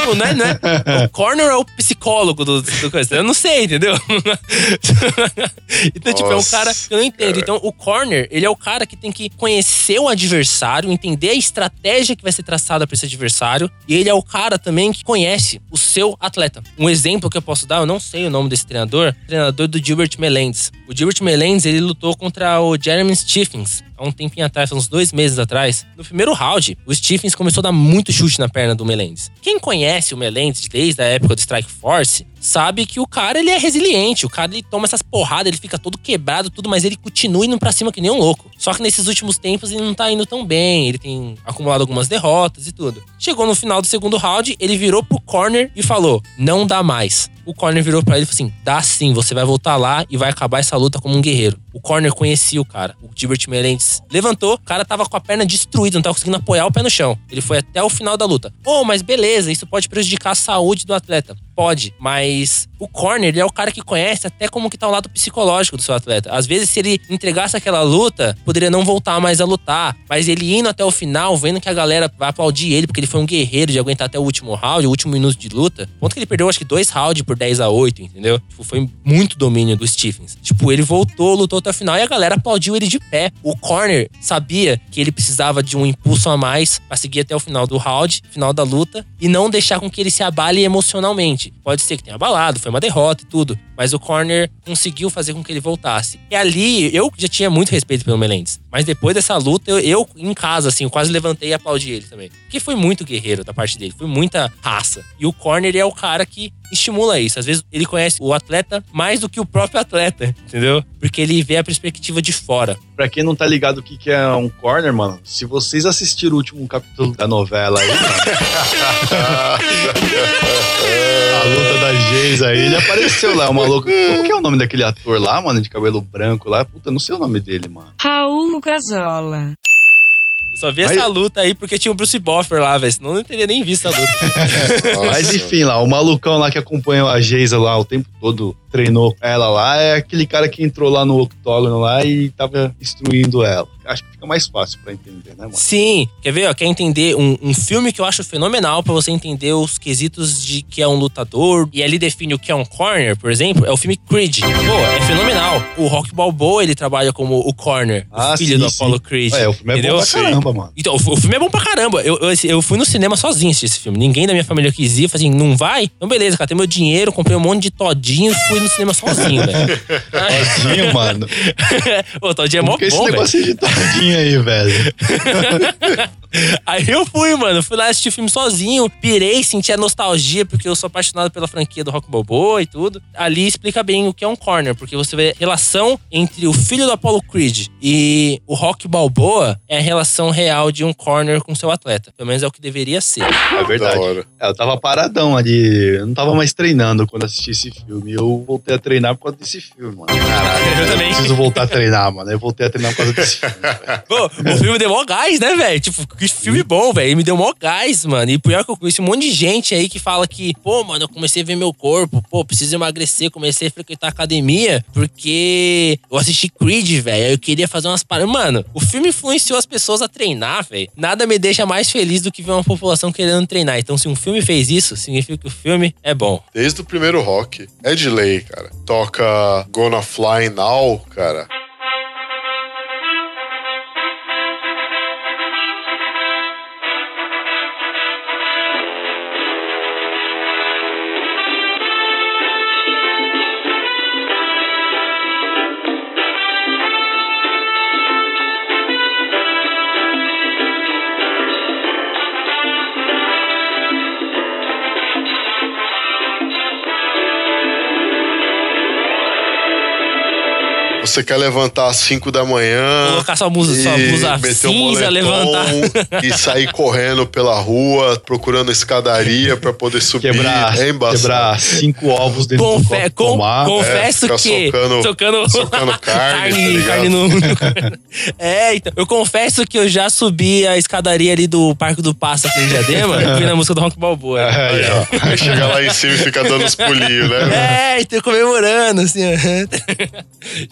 Tipo, não é, não é- O Corner é o psicólogo do, do coisa. Eu não sei, entendeu? *laughs* então, tipo, é um Nossa, cara que eu não entendo. cara. Então, o Corner, ele é o cara que tem que conhecer o adversário, entender a estratégia que vai ser traçada pra esse adversário. E ele é o cara também que conhece o seu atleta. Um exemplo que eu posso dar, eu não sei o nome desse treinador, treinador do Gilbert Melendez. O Gilbert Melendez, ele lutou contra o Jeremy Stephens há um tempinho atrás, uns dois meses atrás. No primeiro round, o Stephens começou a dar muito chute na perna do Melendez. Quem conhece o Melendez desde a época do Strike Force sabe que o cara ele é resiliente, o cara ele toma essas porradas, ele fica todo quebrado, tudo, mas ele continua indo pra cima que nem um louco. Só que nesses últimos tempos ele não tá indo tão bem, ele tem acumulado algumas derrotas e tudo. Chegou no final do segundo round, ele virou pro corner e falou: "Não dá mais". O corner virou pra ele e falou assim: "Dá sim, você vai voltar lá e vai acabar essa luta como um guerreiro". O corner conhecia o cara. O Gilbert Melendez levantou, o cara tava com a perna destruída, não tava conseguindo apoiar o pé no chão. Ele foi até o final da luta. Oh, mas beleza, isso pode prejudicar a saúde do atleta. Pode, mas o corner ele é o cara que conhece até como que tá o lado psicológico do seu atleta. Às vezes, se ele entregasse aquela luta, poderia não voltar mais a lutar. Mas ele indo até o final, vendo que a galera vai aplaudir ele, porque ele foi um guerreiro de aguentar até o último round, o último minuto de luta. Ponto que ele perdeu, acho que dois rounds por 10 a 8, entendeu? Tipo, foi muito domínio do Stephens. Tipo, ele voltou, lutou até o final e a galera aplaudiu ele de pé. O corner sabia que ele precisava de um impulso a mais pra seguir até o final do round, final da luta, e não deixar com que ele se abale emocionalmente. Pode ser que tenha abalado, foi uma derrota e tudo. Mas o corner conseguiu fazer com que ele voltasse. E ali, eu já tinha muito respeito pelo Melendez. Mas depois dessa luta, eu, eu, em casa, assim, eu quase levantei e aplaudi ele também. Porque foi muito guerreiro da parte dele, foi muita raça. E o corner é o cara que estimula isso. Às vezes ele conhece o atleta mais do que o próprio atleta, *laughs* entendeu? Porque ele vê a perspectiva de fora. Pra quem não tá ligado o que, que é um corner, mano, se vocês assistiram o último capítulo da novela aí, *laughs* a luta da Geis aí, ele apareceu lá, o maluco. Como que é o nome daquele ator lá, mano, de cabelo branco lá? Puta, não sei o nome dele, mano. Raul Gazola. Só vi Aí- essa luta aí porque tinha o Bruce Buffer lá, velho. Senão eu não teria nem visto a luta. *laughs* Mas enfim, lá, o malucão lá que acompanha a Geisa lá o tempo todo, treinou ela lá, é aquele cara que entrou lá no octógono lá e tava instruindo ela. Acho que fica mais fácil pra entender, né, mano? Sim, quer ver? Ó, quer entender um, um filme que eu acho fenomenal pra você entender os quesitos de que é um lutador e ali define o que é um corner, por exemplo, é o filme Creed. Pô, é fenomenal. O Rock Balboa, ele trabalha como o corner, Ah, o filho sim, do sim. Apollo Creed. É, o filme é entendeu? bom pra caramba, mano. Então, o filme é bom pra caramba. Eu, eu, eu fui no cinema sozinho assistir esse filme. Ninguém da minha família quis ir. Falei assim, não vai? Então, beleza, cara. Tem meu dinheiro, comprei um monte de todinho e fui no cinema sozinho, velho. *laughs* Todinho, mano. *laughs* Ô, todinho é mó esse bom, velho. negocinho de todinho aí, velho? *laughs* Aí eu fui, mano. Fui lá assistir o filme sozinho. Pirei, senti a nostalgia, porque eu sou apaixonado pela franquia do Rock Balboa e tudo. Ali explica bem o que é um corner, porque você vê a relação entre o filho do Apollo Creed e o Rock Balboa é a relação real de um corner com seu atleta. Pelo menos é o que deveria ser. É verdade. É, eu tava paradão ali. Eu não tava mais treinando quando assisti esse filme. Eu voltei a treinar por causa desse filme, mano. Caralho. Eu também. preciso voltar a treinar, mano. Eu voltei a treinar por causa desse filme. Pô, o filme deu mó gás, né, velho? Tipo, que filme bom, velho. Me deu mó gás, mano. E pior que eu conheci um monte de gente aí que fala que, pô, mano, eu comecei a ver meu corpo, pô, preciso emagrecer, comecei a frequentar academia, porque eu assisti Creed, velho. Eu queria fazer umas paradas. Mano, o filme influenciou as pessoas a treinar, velho. Nada me deixa mais feliz do que ver uma população querendo treinar. Então, se um filme fez isso, significa que o filme é bom. Desde o primeiro rock. É de lei, cara. Toca Gonna Fly Now, cara. Você quer levantar às 5 da manhã. Colocar sua blusa, sua e blusa meter o cinza, moletom levantar. *laughs* E sair correndo pela rua, procurando escadaria pra poder subir. Quebrar, é embaçado. quebrar cinco ovos dentro do Confe copo com- tomar. confesso É, que. socando- socando, socando *laughs* carne, tá ligado? carne no. *laughs* é, então. Eu confesso que eu já subi a escadaria ali do Parque do Passo aqui em Diadema, ouvindo a música do Rock Balboa. Aí, ó. Aí chega lá em cima e fica dando os pulinhos, né? É, então comemorando, assim.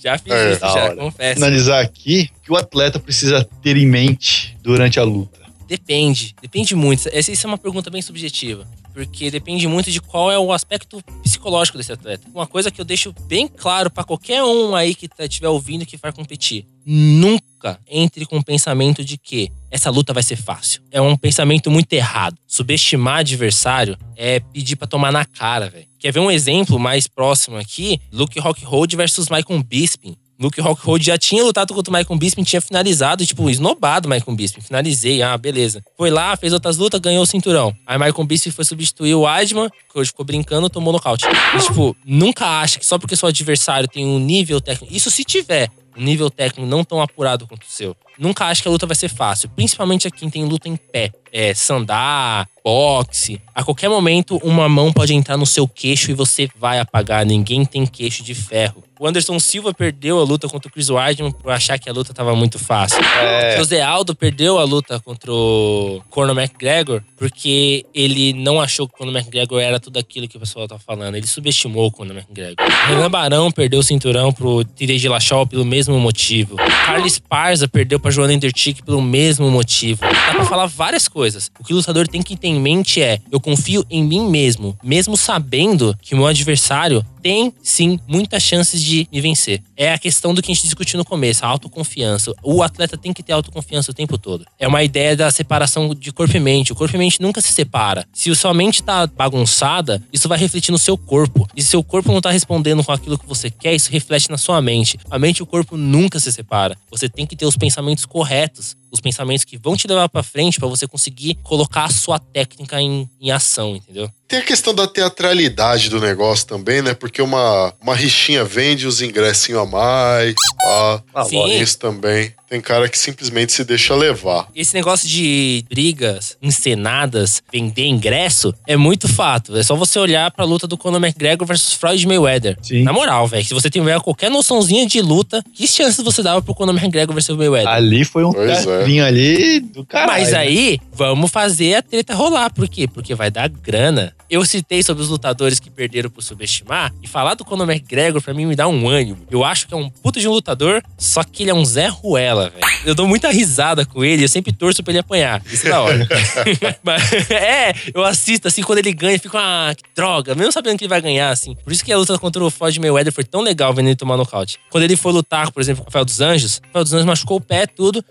já fiz É, isso, já, hora. confesso. Finalizar aqui, o que o atleta precisa ter em mente durante a luta? Depende, depende muito. Essa, isso é uma pergunta bem subjetiva. Porque depende muito de qual é o aspecto psicológico desse atleta. Uma coisa que eu deixo bem claro pra qualquer um aí que tá- estiver ouvindo que vai competir. Nunca entre com o pensamento de que essa luta vai ser fácil. É um pensamento muito errado. Subestimar adversário é pedir pra tomar na cara, velho. Quer ver um exemplo mais próximo aqui? Luke Rockhold versus Michael Bisping. Luke Rockhold já tinha lutado contra o Michael Bisping, tinha finalizado, tipo, esnobado o Michael Bisping. Finalizei, ah, beleza. Foi lá, fez outras lutas, ganhou o cinturão. Aí Michael Bisping foi substituir o Weidman, que hoje ficou brincando, tomou nocaute. E, tipo, nunca acha que só porque seu adversário tem um nível técnico, isso se tiver nível técnico não tão apurado quanto o seu, nunca acha que a luta vai ser fácil. Principalmente aqui tem luta em pé. É, sandá, boxe. A qualquer momento, uma mão pode entrar no seu queixo e você vai apagar. Ninguém tem queixo de ferro. O Anderson Silva perdeu a luta contra o Chris Weidman por achar que a luta tava muito fácil. O José Aldo perdeu a luta contra o Conor McGregor porque ele não achou que o Conor McGregor era tudo aquilo que o pessoal tá falando. Ele subestimou o Conor McGregor. Renan Barão perdeu o cinturão pro TJ Dillashaw pelo mesmo motivo. Carlos Esparza perdeu pra Joana Endertick pelo mesmo motivo. Dá pra falar várias coisas. O que o lutador tem que ter em mente é: eu confio em mim mesmo, mesmo sabendo que meu adversário tem sim muitas chances de me vencer. É a questão do que a gente discutiu no começo, a autoconfiança. O atleta tem que ter autoconfiança o tempo todo. É uma ideia da separação de corpo e mente. O corpo e mente nunca se separa. Se sua mente tá bagunçada, isso vai refletir no seu corpo. E se seu corpo não tá respondendo com aquilo que você quer, isso reflete na sua mente. A mente e o corpo nunca se separa. Você tem que ter os pensamentos corretos, os pensamentos que vão te levar pra frente pra você conseguir colocar a sua técnica em, em ação, entendeu? Tem a questão da teatralidade do negócio também, né? Porque uma, uma rixinha vende os ingressinhos a mais. Tá? Ah, Sim. Isso também. Tem cara que simplesmente se deixa levar. Esse negócio de brigas encenadas, vender ingresso, é muito fato. É só você olhar pra luta do Conor McGregor versus Floyd Mayweather. Sim. Na moral, velho, se você tiver qualquer noçãozinha de luta, que chances você dava pro Conor McGregor versus Mayweather? Ali foi um Pois é. Ali do caralho. Mas né? aí, vamos fazer a treta rolar. Por quê? Porque vai dar grana. Eu citei sobre os lutadores que perderam por subestimar. E falar do Conor McGregor, pra mim, me dá um ânimo. Eu acho que é um puto de um lutador, só que ele é um Zé Ruela, velho. Eu dou muita risada com ele, eu sempre torço pra ele apanhar. Isso é da hora. *laughs* Mas, é, eu assisto, assim, quando ele ganha, fico, ah, que droga. Mesmo sabendo que ele vai ganhar, assim. Por isso que a luta contra o Floyd Mayweather foi tão legal vendo ele tomar nocaute. Quando ele foi lutar, por exemplo, com o Rafael dos Anjos, o Rafael dos Anjos machucou o pé, tudo,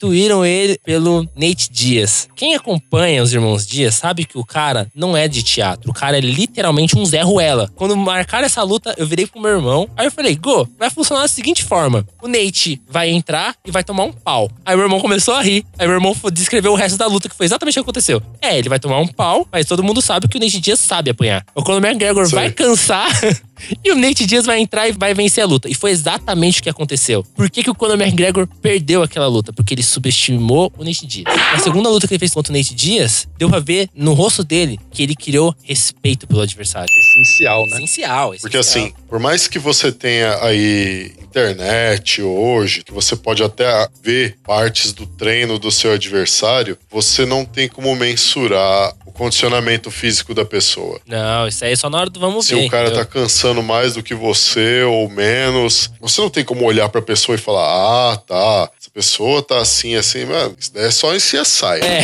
substituíram ele pelo Nate Dias. Quem acompanha os irmãos Dias sabe que o cara não é de teatro. O cara é literalmente um Zé Ruela. Quando marcaram essa luta, eu virei pro meu irmão. Aí eu falei, Go, vai funcionar da seguinte forma: o Nate vai entrar e vai tomar um pau. Aí meu irmão começou a rir. Aí meu irmão descreveu o resto da luta, que foi exatamente o que aconteceu. É, ele vai tomar um pau, mas todo mundo sabe que o Nate Dias sabe apanhar. O Conor McGregor Sim. vai cansar. *laughs* E o Nate Diaz vai entrar e vai vencer a luta. E foi exatamente o que aconteceu. Por que, que o Conor McGregor perdeu aquela luta? Porque ele subestimou o Nate Diaz. Na segunda luta que ele fez contra o Nate Diaz, deu pra ver no rosto dele que ele criou respeito pelo adversário. Essencial, né? Essencial, Porque essencial. assim, por mais que você tenha aí internet hoje, que você pode até ver partes do treino do seu adversário, você não tem como mensurar o condicionamento físico da pessoa. Não, isso aí é só na hora do vamos Se ver. o cara entendeu? tá cansando mais do que você ou menos, você não tem como olhar pra pessoa e falar: ah, tá, essa pessoa tá assim, assim, mano, isso daí é só em CSI. É.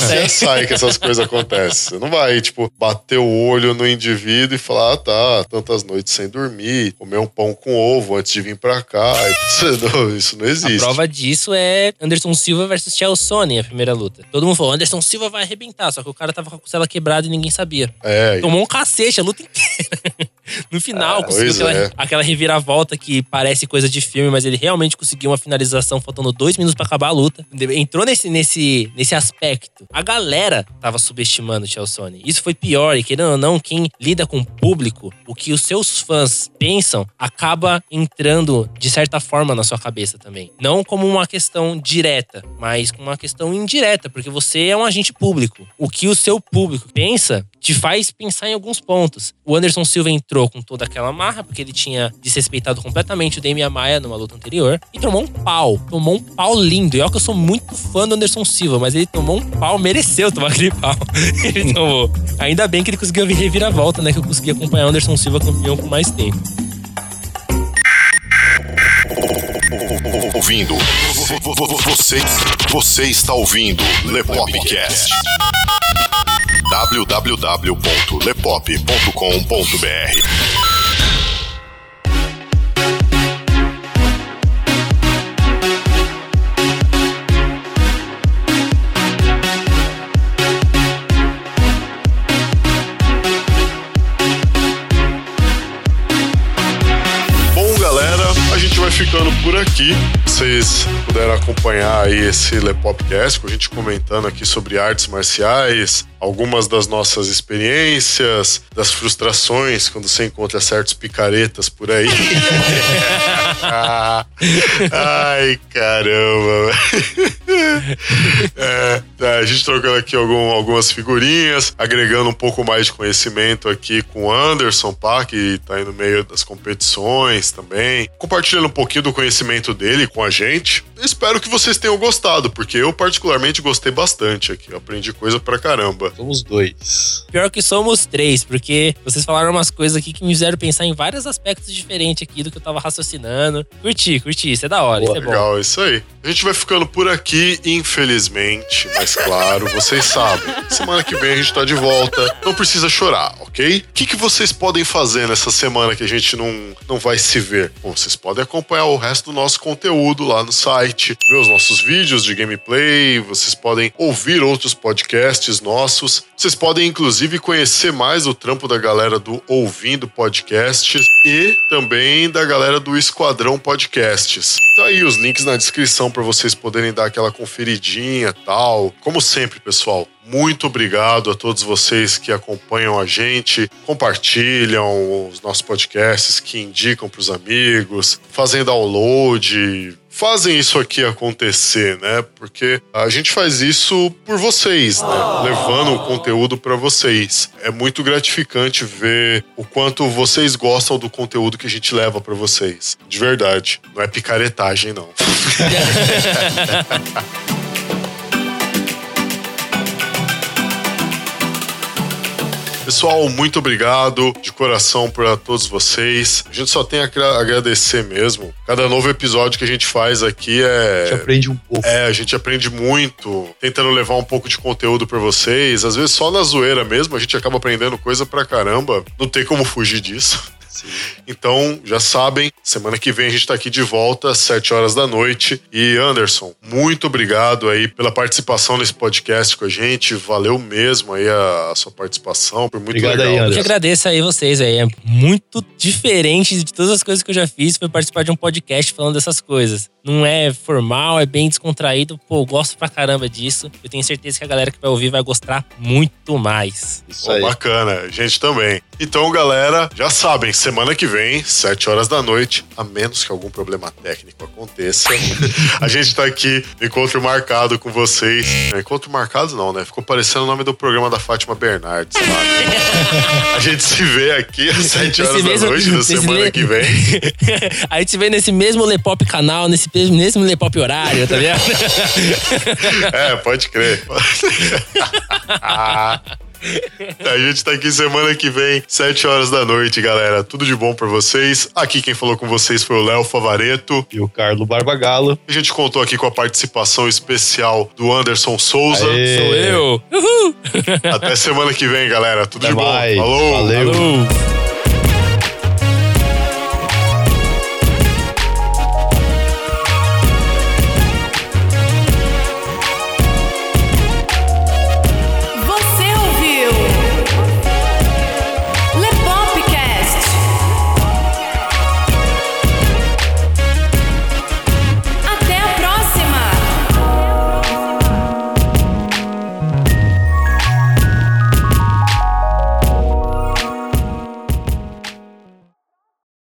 Só em CSI que essas coisas acontecem. Você não vai, tipo, bater o olho no indivíduo e falar: ah, tá, tantas noites sem dormir, comer um pão com ovo antes de vir pra cá. Isso não, isso não A existe. prova disso é Anderson Silva versus Chael Sonnen, a primeira luta. Todo mundo falou, Anderson Silva vai arrebentar, só que o cara tava com a costela quebrada e ninguém sabia. É, Tomou um cacete a luta inteira. No final, Ah, conseguiu aquela, é. aquela reviravolta que parece coisa de filme, mas ele realmente conseguiu uma finalização faltando dois minutos pra acabar a luta. Entrou nesse, nesse, nesse aspecto. A galera tava subestimando o Chelsea. Isso foi pior, e querendo ou não, quem lida com o público, o que os seus fãs pensam, acaba entrando de certa forma na sua cabeça também. Não como uma questão direta, mas como uma questão indireta, porque você é um agente público. O que o seu público pensa te faz pensar em alguns pontos. O Anderson Silva entrou com toda aquela marra, porque ele tinha desrespeitado completamente o Damian Maia numa luta anterior, e tomou um pau. Tomou um pau lindo. E olha que eu sou muito fã do Anderson Silva, mas ele tomou um pau, mereceu tomar aquele pau. *laughs* ele tomou. Ainda bem que ele conseguiu vir reviravolta, né? Que eu consegui acompanhar o Anderson Silva campeão por mais tempo. Ouvindo. Vo- vo- vo- Você, você está ouvindo Lepopcast. www.lepop.com.br aqui. Vocês puderam acompanhar aí esse Lepopcast, com a gente comentando aqui sobre artes marciais, algumas das nossas experiências, das frustrações quando você encontra certos picaretas por aí. *laughs* *laughs* Ai, caramba. *laughs* É, a gente trocando aqui algum- algumas figurinhas, agregando um pouco mais de conhecimento aqui com o Anderson, pá, que tá aí no meio das competições também. Compartilhando um pouquinho do conhecimento dele com a gente. Espero que vocês tenham gostado, porque eu particularmente gostei bastante aqui. Eu aprendi coisa pra caramba. Somos dois. Pior que somos três, porque vocês falaram umas coisas aqui que me fizeram pensar em vários aspectos diferentes aqui do que eu tava raciocinando. Curti, curti, isso é da hora, isso é bom. Legal, isso aí. A gente vai ficando por aqui, infelizmente, mas claro, vocês sabem. Semana que vem a gente tá de volta. Não precisa chorar, ok? O que, que vocês podem fazer nessa semana que a gente não, não vai se ver? Bom, vocês podem acompanhar o resto do nosso conteúdo lá no site, ver os nossos vídeos de gameplay, vocês podem ouvir outros podcasts nossos. Vocês podem, inclusive, conhecer mais o trampo da galera do Ouvindo Podcasts e também da galera do Esquadrão Podcasts. Tá aí os links na descrição para vocês poderem dar aquela conferidinha tal. Como sempre, pessoal, muito obrigado a todos vocês que acompanham a gente, compartilham os nossos podcasts, que indicam para os amigos, fazem download, fazem isso aqui acontecer, né? Porque a gente faz isso por vocês, né? Levando o conteúdo para vocês. É muito gratificante ver o quanto vocês gostam do conteúdo que a gente leva para vocês. De verdade. Não é picaretagem, não. *laughs* Pessoal, muito obrigado de coração para todos vocês. A gente só tem a gra- agradecer mesmo. Cada novo episódio que a gente faz aqui A gente é. aprende um pouco. É, a gente aprende muito, tentando levar um pouco de conteúdo pra vocês. Às vezes só na zoeira mesmo, a gente acaba aprendendo coisa pra caramba. Não tem como fugir disso. Então, já sabem, semana que vem a gente tá aqui de volta às 7 horas da noite. E Anderson, muito obrigado aí pela participação nesse podcast com a gente. Valeu mesmo aí a, a sua participação. Foi muito Obrigado aí, legal. Eu que Anderson. agradeço aí vocês, aí. É muito diferente de todas as coisas que eu já fiz. Foi participar de um podcast falando dessas coisas. Não é formal, é bem descontraído. Pô, eu gosto pra caramba disso. Eu tenho certeza que a galera que vai ouvir vai gostar muito mais. Isso Pô, aí. bacana, a gente também. Então, galera, já sabem, semana que vem, 7 horas da noite, a menos que algum problema técnico aconteça, a gente tá aqui, encontro marcado com vocês. Encontro marcado não, né? Ficou parecendo o nome do programa da Fátima Bernardes lá. *laughs* né? A gente se vê aqui às 7 horas Nesse da mesmo- noite da semana que vem. *laughs* a gente vê nesse mesmo Lepop canal, nesse mesmo, mesmo Lepop horário, tá ligado? *laughs* É, pode crer. A gente tá aqui semana que vem, 7 horas da noite, galera. Tudo de bom pra vocês. Aqui quem falou com vocês foi o Léo Favareto. E o Carlo Barbagalo. A gente contou aqui com a participação especial do Anderson Souza. Aê. Sou eu. Uhul. Até semana que vem, galera. Tudo Até de bom. mais. Falou. Valeu. Falou.